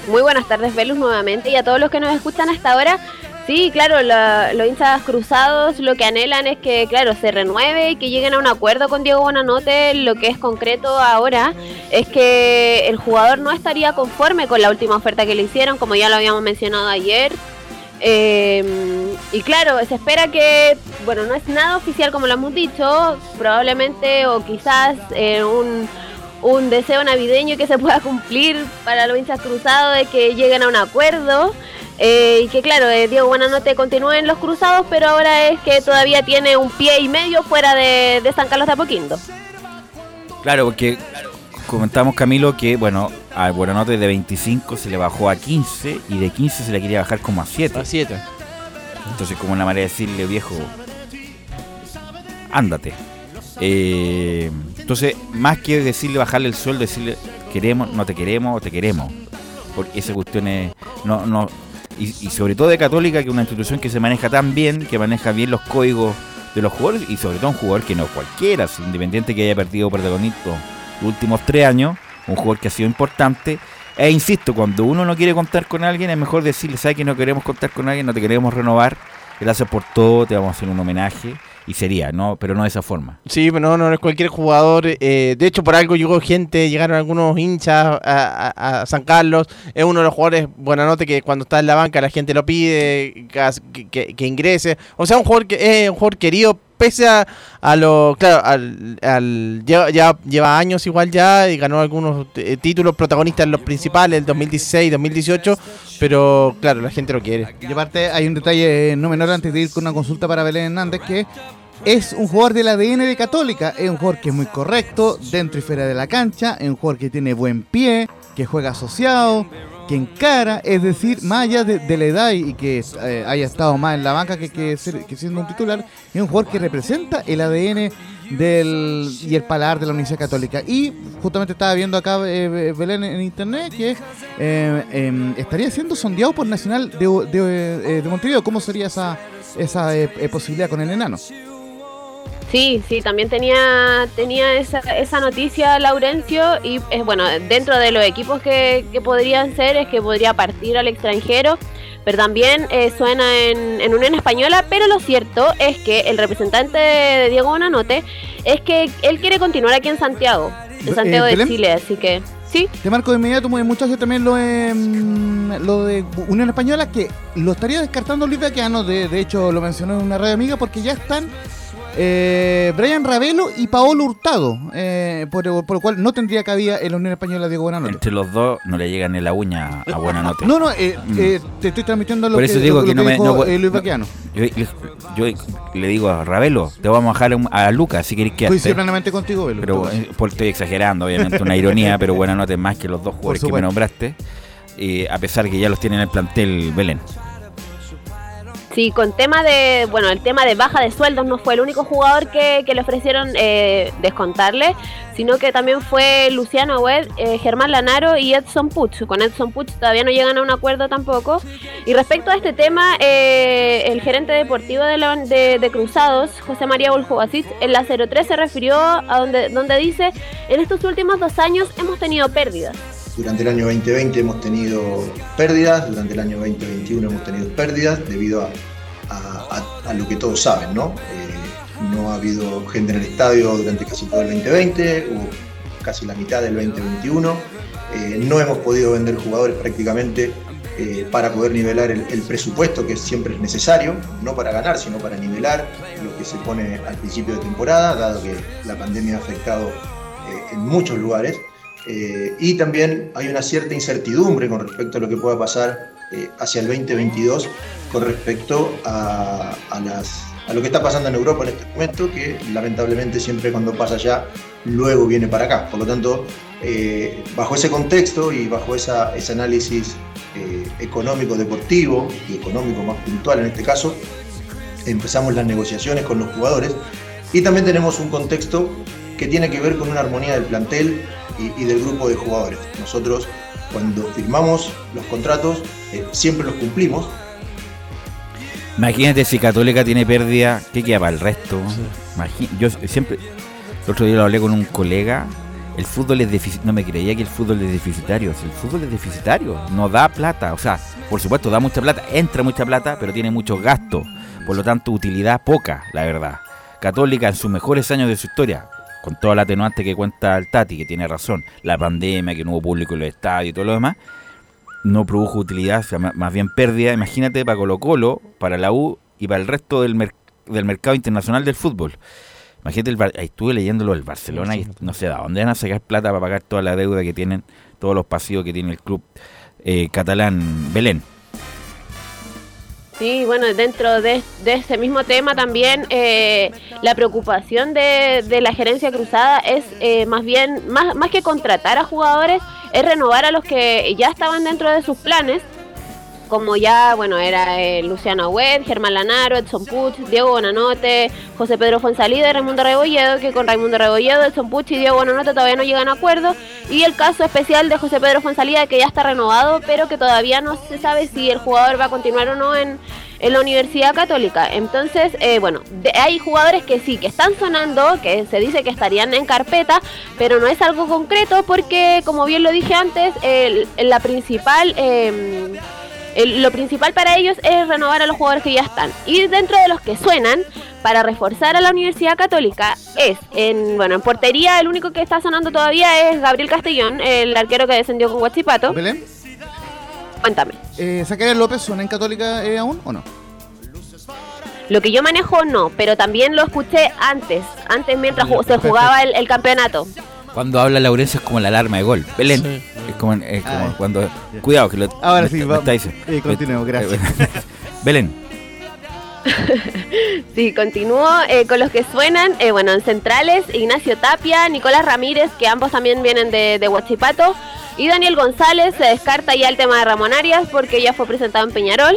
Muy buenas tardes, Velus, nuevamente, y a todos los que nos escuchan hasta ahora. Sí, claro, la- los hinchas cruzados lo que anhelan es que, claro, se renueve y que lleguen a un acuerdo con Diego Bonanote. Lo que es concreto ahora es que el jugador no estaría conforme con la última oferta que le hicieron, como ya lo habíamos mencionado ayer. Eh, y claro, se espera que, bueno, no es nada oficial como lo hemos dicho, probablemente o quizás eh, un, un deseo navideño que se pueda cumplir para los hinchas cruzados de que lleguen a un acuerdo. Eh, y que claro, eh, Diego Buenanote continúe en los cruzados, pero ahora es que todavía tiene un pie y medio fuera de, de San Carlos de Apoquindo. Claro, porque comentamos Camilo que, bueno, al Buenanote de 25 se le bajó a 15 y de 15 se le quería bajar como a 7. A 7. Entonces, como una manera de decirle, viejo, ándate. Eh, entonces, más que decirle bajarle el sueldo, decirle queremos, no te queremos o te queremos. Porque esa cuestión es, no, no, y, sobre todo de Católica, que es una institución que se maneja tan bien, que maneja bien los códigos de los jugadores y sobre todo un jugador que no cualquiera, independiente que haya perdido protagonismo los últimos tres años, un jugador que ha sido importante. E insisto, cuando uno no quiere contar con alguien, es mejor decirle, ¿sabes que no queremos contar con alguien? No te queremos renovar. Gracias por todo, te vamos a hacer un homenaje. Y sería, ¿no? Pero no de esa forma. Sí, pero no, no es cualquier jugador. eh, de hecho, por algo llegó gente, llegaron algunos hinchas a, San Carlos. Es uno de los jugadores, buena nota, que cuando está en la banca la gente lo pide, que, que- que ingrese. O sea, un jugador que es un jugador querido, pese a, a lo. Claro, al, al- lleva, ya, lleva años igual ya y ganó algunos eh, títulos protagonistas en los principales, el 2016, 2018. Pero claro, la gente lo quiere. Y aparte hay un detalle no menor antes de ir con una consulta para Belén Hernández que es un jugador del ADN de Católica, es un jugador que es muy correcto dentro y fuera de la cancha, es un jugador que tiene buen pie, que juega asociado, que encara, es decir, más allá de, la edad y que eh, haya estado más en la banca que, que, ser- que siendo un titular, es un jugador que representa el ADN del y el paladar de la Universidad Católica. Y justamente estaba viendo acá eh, Belén en internet que eh, em, estaría siendo sondeado por Nacional de, de, eh, de Montevideo. ¿Cómo sería esa, esa eh, posibilidad con el enano? Sí, sí, también tenía, tenía esa, esa noticia Laurencio y es bueno, dentro de los equipos que, que podrían ser es que podría partir al extranjero, pero también eh, suena en, en Unión Española, pero lo cierto es que el representante de Diego Bonanote es que él quiere continuar aquí en Santiago, en Eh, Santiago de. Chile, así que sí. Te marco de inmediato, muy muchachos, también lo de, mm, lo de Unión Española, que lo estaría descartando Luis Baquiano, de, de hecho lo mencionó en una radio amiga, porque ya están eh, Brian Ravelo y Paolo Hurtado, eh, por, por lo cual no tendría cabida en la Unión Española Diego Buenanote. Entre los dos no le llega ni la uña a buena nota. No, no, eh, Mm. eh, te estoy transmitiendo lo Por eso que, digo lo- que lo no me. dijo, no- Luis no- Baquiano. yo, yo le digo a Ravelo, te vamos a bajar a, a Lucas si querés que Coincido plenamente contigo, Velo. Pero eh, por, estoy exagerando, obviamente, una ironía, pero buena nota es más que los dos jugadores que me nombraste. eh, a pesar que ya los tiene en el plantel Belén. Sí, con tema de, bueno, el tema de baja de sueldos no fue el único jugador que, le ofrecieron eh, descontarle, sino que también fue Luciano Wed, eh, Germán Lanaro y Edson Puch. Con Edson Puch todavía no llegan a un acuerdo tampoco. Y respecto a este tema, eh, el gerente deportivo de, la- de- Cruzados, José María Buljubasic, en la 03 se refirió a donde, donde dice, en estos últimos dos años hemos tenido pérdidas. Durante el año 2020 hemos tenido pérdidas, durante el año 2021 hemos tenido pérdidas debido a, lo que todos saben, ¿no? Eh, no ha habido gente en el estadio durante casi todo el 2020, hubo casi la mitad del 2021, eh, no hemos podido vender jugadores prácticamente eh, para poder nivelar el, presupuesto que siempre es necesario, no para ganar, sino para nivelar lo que se pone al principio de temporada, dado que la pandemia ha afectado en muchos lugares. Eh, y también hay una cierta incertidumbre con respecto a lo que pueda pasar eh, hacia el 2022 con respecto a, a las, a lo que está pasando en Europa en este momento, que lamentablemente siempre cuando pasa allá, luego viene para acá. Por lo tanto, eh, bajo ese contexto y bajo esa, ese análisis eh, económico deportivo y económico más puntual en este caso, empezamos las negociaciones con los jugadores y también tenemos un contexto que tiene que ver con una armonía del plantel y, y del grupo de jugadores. Nosotros cuando firmamos los contratos eh, siempre los cumplimos. Imagínate si Católica tiene pérdida, ¿qué queda para el resto? Imagi- yo siempre, el otro día lo hablé con un colega, el fútbol es deficitario, no me creía que el fútbol es deficitario, el fútbol es deficitario, no da plata, o sea, por supuesto da mucha plata, entra mucha plata, pero tiene muchos gastos, por lo tanto utilidad poca, la verdad. Católica en sus mejores años de su historia, con toda la atenuante que cuenta el Tati, que tiene razón, la pandemia, que no hubo público en los estadios y todo lo demás, no produjo utilidad, o sea, más bien pérdida. Imagínate para Colo Colo, para la U y para el resto del, mer- del mercado internacional del fútbol. Imagínate, el, Bar- ahí estuve leyéndolo del Barcelona y no sé de dónde van a sacar plata para pagar toda la deuda que tienen, todos los pasivos que tiene el club eh, catalán Belén. Sí, bueno, dentro de, de ese mismo tema también eh, la preocupación de, de la gerencia cruzada es eh, más bien, más, más que contratar a jugadores, es renovar a los que ya estaban dentro de sus planes como ya, bueno, era eh, Luciano Webb, Germán Lanaro, Edson Puch, Diego Bonanote, José Pedro Fonsalida y Raimundo Rebolledo, que con Raimundo Rebolledo, Edson Puch y Diego Bonanote todavía no llegan a acuerdo, y el caso especial de José Pedro Fonsalida, que ya está renovado, pero que todavía no se sabe si el jugador va a continuar o no en, la Universidad Católica. Entonces, eh, bueno, de- hay jugadores que sí, que están sonando, que se dice que estarían en carpeta, pero no es algo concreto porque, como bien lo dije antes, el- la principal... eh, el- lo principal para ellos es renovar a los jugadores que ya están. Y dentro de los que suenan, para reforzar a la Universidad Católica, es, en bueno, en portería el único que está sonando todavía es Gabriel Castellón, el arquero que descendió con Guachipato. ¿Belén? Cuéntame. Eh, ¿Zacarías López suena en Católica eh, aún o no? Lo que yo manejo no, pero también lo escuché antes, antes mientras se jugaba el, el campeonato. Cuando habla Laurencio es como la alarma de gol. Belén. Es como, es como Ah. cuando. Cuidado, que lo. Ahora me sí, me vamos. Eh, continuemos, gracias. Belén. Sí, continúo eh, con los que suenan. eh, bueno, en centrales, Ignacio Tapia, Nicolás Ramírez, que ambos también vienen de, de Huachipato. Y Daniel González se descarta ya el tema de Ramón Arias porque ya fue presentado en Peñarol.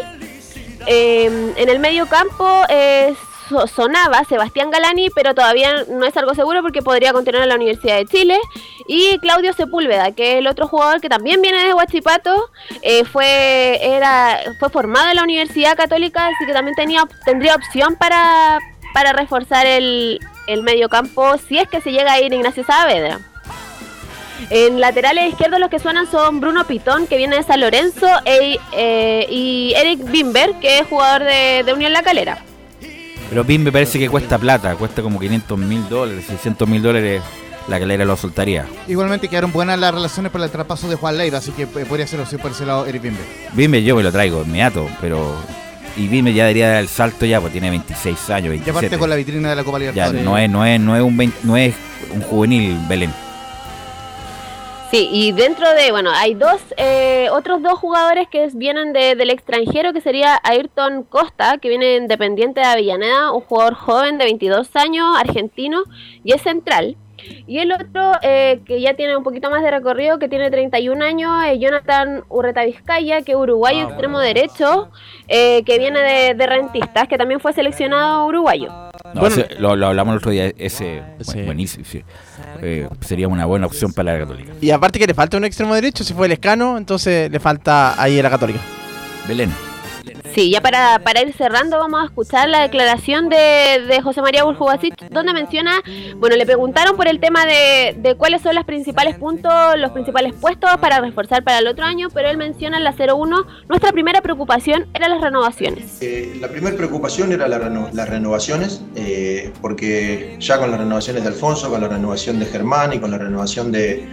Eh, en el medio campo eh, so- sonaba Sebastián Galani, pero todavía no es algo seguro porque podría continuar en la Universidad de Chile. Y Claudio Sepúlveda, que es el otro jugador que también viene de Huachipato, eh, fue, era, fue formado en la Universidad Católica, así que también tenía, tendría opción para, para reforzar el, el medio campo si es que se llega a ir Ignacio Saavedra. En laterales izquierdos los que suenan son Bruno Pitón, que viene de San Lorenzo, e- eh, y Eric Bimber, que es jugador de, de Unión La Calera. Pero BIM me parece que cuesta plata. Cuesta como 500 mil dólares, 600 mil dólares. La calera lo soltaría. Igualmente quedaron buenas las relaciones por el traspaso de Juan Leiva, así que eh, podría ser opción por ese lado Eric Bimbe. Bimbe yo me lo traigo inmediato, pero. Y Bimbe ya debería dar el salto ya, pues tiene 26 años, Y 27. aparte con la vitrina de la Copa Ya Libertadores. no es, no es, no es un 20 no es un juvenil Belén. Sí, y dentro de, bueno, hay dos, eh, otros dos jugadores que vienen de- del extranjero, que sería Ayrton Costa, que viene independiente de Avellaneda, un jugador joven de 22 años, argentino, y es central. Y el otro, eh, que ya tiene un poquito más de recorrido, que tiene 31 años, es Jonathan Urreta Vizcaya, que es uruguayo extremo derecho, eh, que viene de, de Rentistas, que también fue seleccionado uruguayo. No, ese- lo, lo hablamos el otro día, ese, bu- buenísimo, sí. Eh, sería una buena opción para la Católica. Y aparte que le falta un extremo derecho, si fue el escano, entonces le falta ahí a la Católica. Belén. Sí, ya para, para ir cerrando vamos a escuchar la declaración de, de José María Buljubasic, donde menciona, bueno, le preguntaron por el tema de, de cuáles son los principales puntos, los principales puestos para reforzar para el otro año, pero él menciona en la 01, nuestra primera preocupación era las renovaciones. Eh, la primera preocupación era la reno- las renovaciones, eh, porque ya con las renovaciones de Alfonso, con la renovación de Germán y con la renovación de,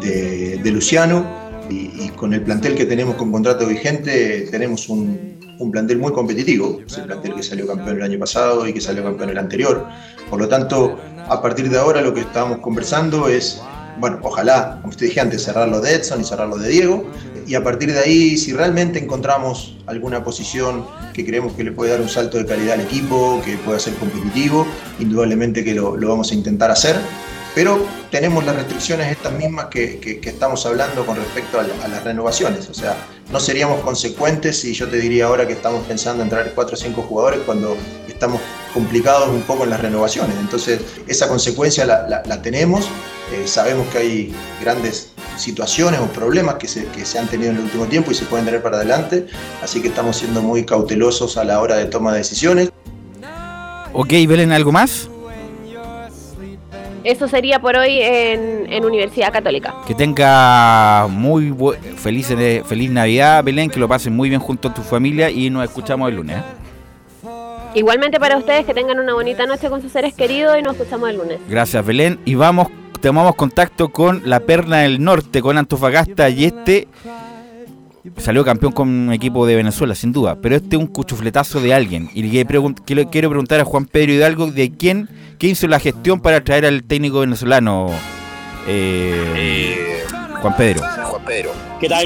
de- de Luciano, y, y con el plantel que tenemos con contrato vigente, tenemos un, un plantel muy competitivo, es el plantel que salió campeón el año pasado y que salió campeón el anterior. Por lo tanto, a partir de ahora lo que estábamos conversando es, bueno, ojalá, como usted dije antes, cerrar lo de Edson y cerrar lo de Diego, y a partir de ahí, si realmente encontramos alguna posición que creemos que le puede dar un salto de calidad al equipo, que pueda ser competitivo, indudablemente que lo, lo vamos a intentar hacer. Pero tenemos las restricciones estas mismas que, que- estamos hablando con respecto a, la- a las renovaciones. O sea, no seríamos consecuentes si yo te diría ahora que estamos pensando en traer 4 o 5 jugadores cuando estamos complicados un poco en las renovaciones. Entonces, esa consecuencia la tenemos. Eh, sabemos que hay grandes situaciones o problemas que se, que se han tenido en el último tiempo y se pueden tener para adelante. Así que estamos siendo muy cautelosos a la hora de toma de decisiones. Ok, Belén, ¿algo más? Eso sería por hoy en, en Universidad Católica. Que tenga muy feliz, eh, feliz Navidad, Belén, que lo pasen muy bien junto a tu familia y nos escuchamos el lunes. ¿eh? Igualmente para ustedes que tengan una bonita noche con sus seres queridos y nos escuchamos el lunes. Gracias, Belén. Y vamos, tomamos contacto con la Perna del Norte, con Antofagasta y este salió campeón con un equipo de Venezuela, sin duda. Pero este es un cuchufletazo de alguien. Y le quiero preguntar a Juan Pedro Hidalgo de quién, quién hizo la gestión para traer al técnico venezolano. eh, Juan Pedro. Juan Pedro. ¿Qué tal,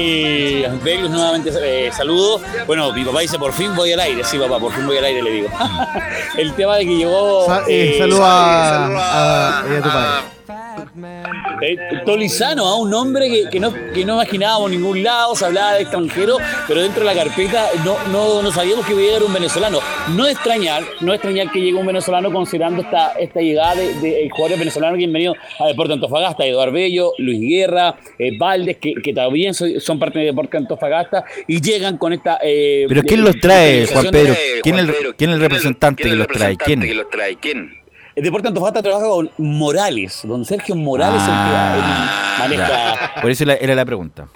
Velus? Nuevamente eh, saludos. Bueno, mi papá dice por fin voy al aire. Sí, papá, por fin voy al aire, le digo. El tema de que llegó. Sa- eh, eh, saludo eh, a, saludo a- a tu padre. Eh, Tolizano, a un nombre que, que no, que no imaginábamos en ningún lado, se hablaba de extranjero, pero dentro de la carpeta no, no, no sabíamos que iba a llegar un venezolano. No extrañar, no extrañar que llegue un venezolano considerando esta, esta llegada de, de jugadores venezolanos que han venido a Deporte Antofagasta, Eduardo Bello, Luis Guerra, eh, Valdes, que, que también son, son parte de Deporte Antofagasta y llegan con esta... eh, Pero ¿quién los trae, Juan Pedro? ¿Quién es el, quién es el representante que los trae? ¿Quién? El Deporte Antofagasta trabaja con Morales, don Sergio Morales, el que él maneja. Ya. Por eso la- era la pregunta.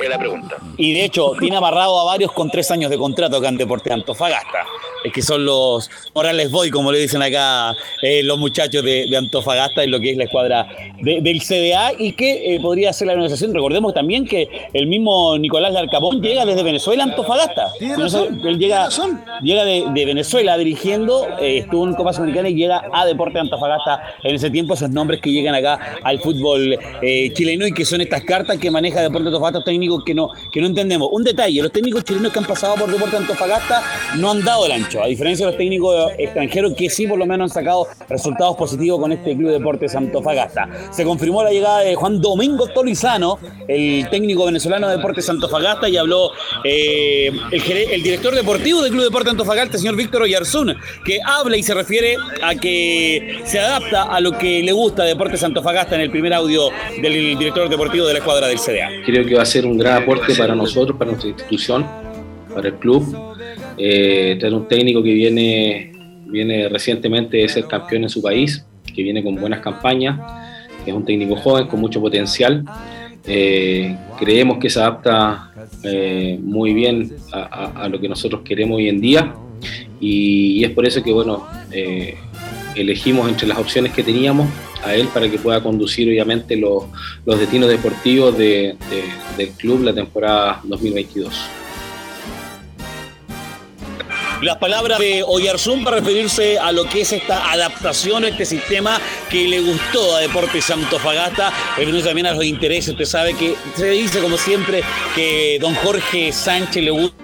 Y de hecho, tiene amarrado a varios con tres años de contrato acá en Deporte Antofagasta. Es que son los Morales Boy, como le dicen acá eh, los muchachos de, de Antofagasta, en lo que es la escuadra de- del CDA y que eh, podría ser la organización. Recordemos también que el mismo Nicolás Larcamón llega desde Venezuela a Antofagasta. Tiene razón, él llega, llega de, de Venezuela dirigiendo, eh, estuvo en Copa Sudamericana y llega a Deporte Antofagasta en ese tiempo. Esos nombres que llegan acá al fútbol eh, chileno y que son estas cartas que maneja Deporte Antofagasta, técnicos que no, que no entendemos. Un detalle, los técnicos chilenos que han pasado por Deporte Antofagasta no han dado el ancho, a diferencia de los técnicos extranjeros que sí por lo menos han sacado resultados positivos con este Club Deportes Antofagasta. Se confirmó la llegada de Juan Domingo Tolizano, el técnico venezolano de Deportes Antofagasta, y habló eh, el director deportivo del Club Deportes Antofagasta, el señor Víctor Oyarzún, que habla y se refiere a que se adapta a lo que le gusta Deportes Antofagasta en el primer audio del director deportivo de la escuadra del CDA. Creo que va a ser un gran aporte para nosotros, para nuestra institución, para el club. Eh, tener un técnico que viene, viene recientemente de ser campeón en su país, que viene con buenas campañas, es un técnico joven con mucho potencial. Eh, creemos que se adapta eh, muy bien a lo que nosotros queremos hoy en día y, es por eso que bueno eh, elegimos entre las opciones que teníamos a él para que pueda conducir obviamente los, los destinos deportivos de- de- del club la temporada 2022. Las palabras de Oyarzún para referirse a lo que es esta adaptación, este sistema que le gustó a Deportes Antofagasta, refiriéndose también a los intereses. Usted sabe que se dice, como siempre, que don Jorge Sánchez le gusta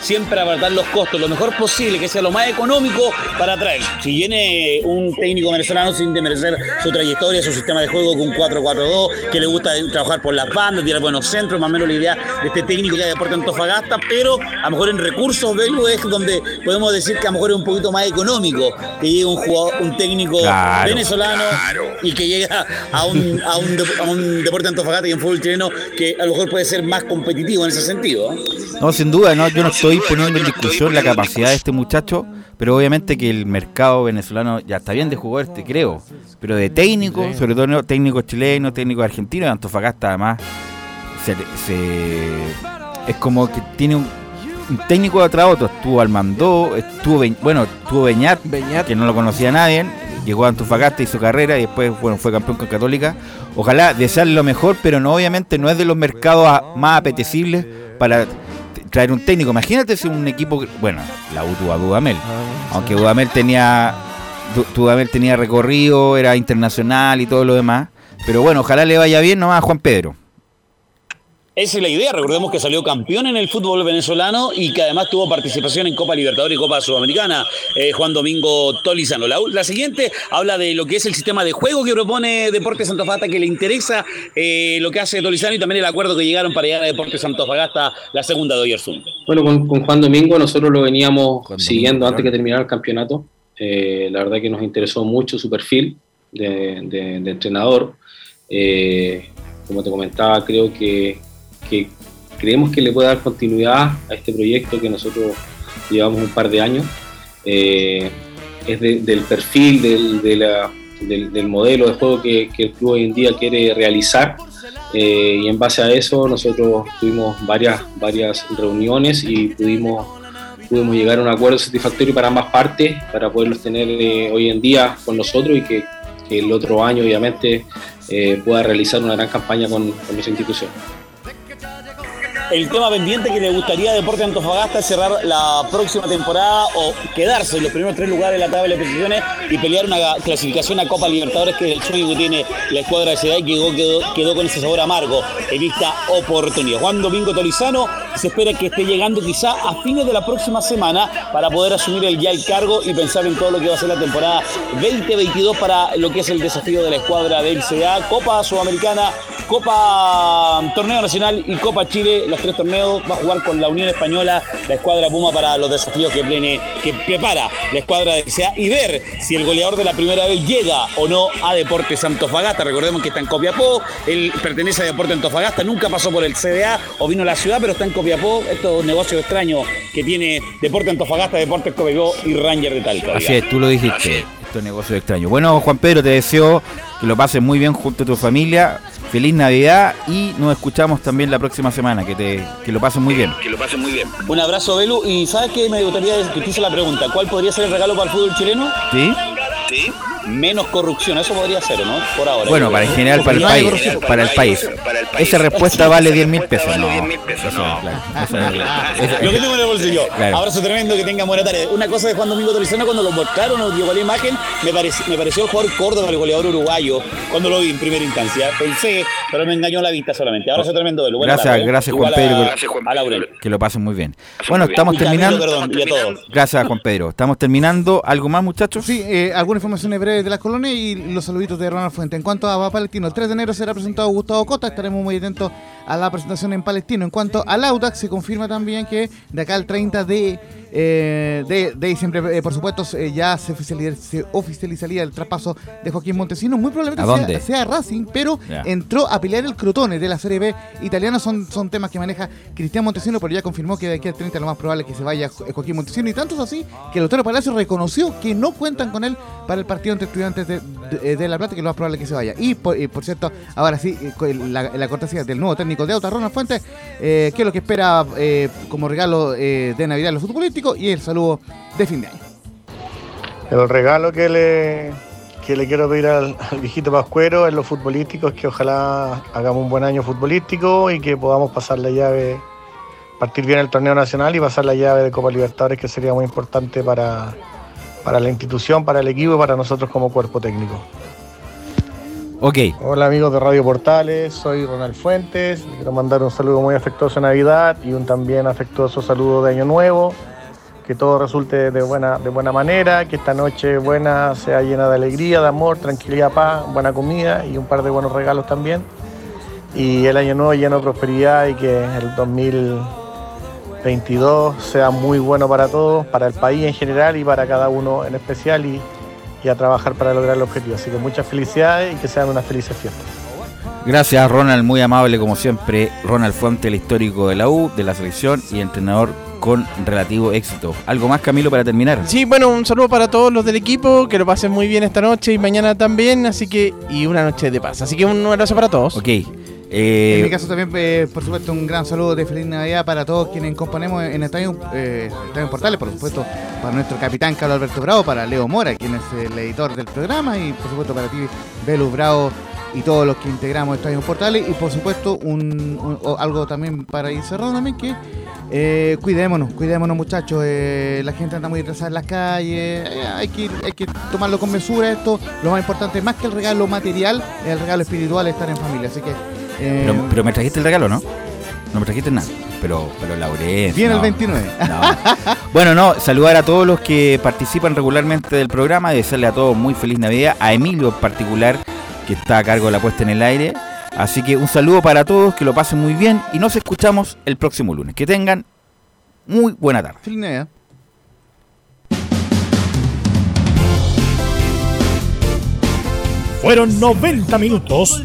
siempre abaratar los costos, lo mejor posible, que sea lo más económico para traer. Si viene un técnico venezolano sin demerecer su trayectoria, su sistema de juego con 4-4-2, que le gusta trabajar por las bandas, tirar buenos centros, más o menos la idea de este técnico que hay de Deportes Antofagasta, pero a lo mejor en recursos, Velo, es donde podemos decir que a lo mejor es un poquito más económico que llegue un jugador, un técnico Claro, venezolano y que llega a un, a un, a un deporte Antofagasta y un fútbol chileno que a lo mejor puede ser más competitivo en ese sentido. No, sin duda, no, yo no estoy poniendo en discusión la capacidad de este muchacho, pero obviamente que el mercado venezolano ya está bien de jugadores, te creo, pero de técnico, sobre todo no, técnicos chilenos, técnicos argentinos, de Antofagasta además, se, se- es como que tiene un, un técnico atrás otro, estuvo Almandó, estuvo, Be- bueno, estuvo Beñat, que no lo conocía nadie, llegó a Antofagasta, hizo carrera y después bueno, fue campeón con Católica. Ojalá desearle lo mejor, pero no obviamente no es de los mercados a- más apetecibles para traer un técnico. Imagínate si un equipo, bueno, la U tuvo a Dudamel, aunque Dudamel tenía Du- Dudamel tenía recorrido, era internacional y todo lo demás, pero bueno, ojalá le vaya bien nomás a Juan Pedro. Esa es la idea, recordemos que salió campeón en el fútbol venezolano y que además tuvo participación en Copa Libertadores y Copa Sudamericana, eh, Juan Domingo Tolizano. La, la siguiente habla de lo que es el sistema de juego que propone Deportes Antofagasta, que le interesa eh, lo que hace Tolizano y también el acuerdo que llegaron para llegar a Deportes Antofagasta, la segunda de Oyerzún. Bueno, con, con Juan Domingo nosotros lo veníamos siguiendo antes que terminara el campeonato. Eh, la verdad que nos interesó mucho su perfil de, de- de entrenador. Eh, como te comentaba, creo que, que creemos que le puede dar continuidad a este proyecto que nosotros llevamos un par de años. Eh, es de- del perfil, del, del, del modelo de juego que, el club hoy en día quiere realizar. Eh, y en base a eso nosotros tuvimos varias, varias reuniones y pudimos, pudimos llegar a un acuerdo satisfactorio para ambas partes, para poderlos tener eh, hoy en día con nosotros y que, que el otro año obviamente eh, pueda realizar una gran campaña con, con nuestra institución. El tema pendiente que le gustaría a Deporte Antofagasta es cerrar la próxima temporada o quedarse en los primeros tres lugares de la tabla de posiciones y pelear una clasificación a Copa Libertadores, que es el sueño que tiene la escuadra de Ciudad y quedó, quedó, quedó con ese sabor amargo en esta oportunidad. Juan Domingo Tolizano se espera que esté llegando quizá a fines de la próxima semana para poder asumir el ya el cargo y pensar en todo lo que va a ser la temporada 2022 para lo que es el desafío de la escuadra del CDA, Copa Sudamericana, Copa Torneo Nacional y Copa Chile, los tres torneos, va a jugar con la Unión Española, la escuadra Puma para los desafíos que, plene, que prepara la escuadra del CDA y ver si el goleador de la primera vez llega o no a Deportes Antofagasta. Recordemos que está en Copiapó, él pertenece a Deportes Antofagasta, nunca pasó por el CDA o vino a la ciudad, pero está en Copiapó. Estos negocios extraños que tiene Deportes Antofagasta, Deportes Copiapó y Ranger de Talca. Así es, tú lo dijiste. Estos negocios extraños. Bueno, Juan Pedro, te deseo que lo pases muy bien junto a tu familia. Feliz Navidad y nos escuchamos también la próxima semana. Que, te, que lo pasen muy bien. Que lo pasen muy bien. Un abrazo, Belu. Y ¿sabes qué? Me gustaría que te hice la pregunta. ¿Cuál podría ser el regalo para el fútbol chileno? ¿Sí? Sí. Menos corrupción, eso podría ser, ¿no? Por ahora. Bueno, para en general, para el país. Para el país. Esa respuesta vale 10 mil pesos. No, eso, claro, Lo que tengo en el bolsillo. Claro. Abrazo tremendo, que tenga buena tarde. Una cosa de Juan Domingo Tolizano, cuando lo mostraron, nos llegó la imagen, me, me pareció el jugador Córdoba, el goleador uruguayo, cuando lo vi en primera instancia. Pensé, pero me engañó la vista solamente. Abrazo tremendo, Belu. Buena Gracias, tarde, gracias Juan Pedro. a- Laurel. Que lo pasen muy bien. Bueno, estamos terminando. Gracias, Juan Pedro. Estamos terminando. ¿Algo más, muchachos? Sí, eh, algunas informaciones breves de las colonias y los saluditos de Ronald Fuente. En cuanto a Palestino, el 3 de enero será presentado Gustavo Cota, estaremos muy atentos a la presentación en Palestino. En cuanto al Audax, se confirma también que de acá al 30 de, eh, de, de diciembre, eh, por supuesto, eh, ya se, oficializaría, se oficializaría el traspaso de Joaquín Montesinos. Muy probablemente ¿A sea, Racing, pero entró a pelear el Crotone de la Serie B italiana. Son, son temas que maneja Cristian Montesino, pero ya confirmó que de aquí al 30 lo más probable es que se vaya Jo- Joaquín Montesino. Y tanto es así que el Otero Palacio reconoció que no cuentan con él para el partido entre estudiantes de, de- de La Plata, que lo más probable que se vaya. Y por, cierto, ahora sí, eh, la, cortesía del nuevo técnico de Auta, Ronald Fuentes, eh, que es lo que espera eh, como regalo eh, de Navidad a los futbolísticos y el saludo de fin de año. El regalo que le, que le quiero pedir al, al viejito Pascuero en lo futbolístico es que ojalá hagamos un buen año futbolístico y que podamos pasar la llave, partir bien el torneo nacional y pasar la llave de Copa Libertadores, que sería muy importante para, para la institución, para el equipo y para nosotros como cuerpo técnico. Ok. Hola amigos de Radio Portales, soy Ronald Fuentes. Quiero mandar un saludo muy afectuoso de Navidad y un también afectuoso saludo de Año Nuevo. Que todo resulte de buena, de buena manera, que esta noche buena sea llena de alegría, de amor, tranquilidad, paz, buena comida y un par de buenos regalos también. Y el año nuevo lleno de prosperidad y que el 2022 sea muy bueno para todos, para el país en general y para cada uno en especial y, y a trabajar para lograr el objetivo. Así que muchas felicidades y que sean unas felices fiestas. Gracias, Ronald, muy amable como siempre. Ronald Fuente, el histórico de la U, de la selección y entrenador con relativo éxito. ¿Algo más, Camilo, para terminar? Sí, bueno, un saludo para todos los del equipo, que lo pasen muy bien esta noche y mañana también, así que, y una noche de paz. Así que un abrazo para todos. Ok. En mi caso también, eh, por supuesto, un gran saludo de feliz Navidad para todos quienes componemos en Estadio, eh, Estadio Portales, por supuesto, para nuestro capitán Carlos Alberto Bravo, para Leo Mora, quien es el editor del programa, y por supuesto para ti, Belu Bravo, y todos los que integramos Estadio Portales, y por supuesto un, algo también para ir también, que eh, cuidémonos, cuidémonos muchachos, eh, la gente anda muy atrasada en las calles, eh, hay, que hay que tomarlo con mesura esto, lo más importante, más que el regalo material, el regalo espiritual es estar en familia, así que... eh, Pero, pero me trajiste el regalo, ¿no? No me trajiste nada. Pero, pero Laurencio. Viene el no. 29. No. Bueno, no, saludar a todos los que participan regularmente del programa, desearle a todos muy feliz Navidad, a Emilio en particular, que está a cargo de la puesta en el aire. Así que un saludo para todos, que lo pasen muy bien y nos escuchamos el próximo lunes. Que tengan muy buena tarde. Feliz Navidad. Fueron 90 minutos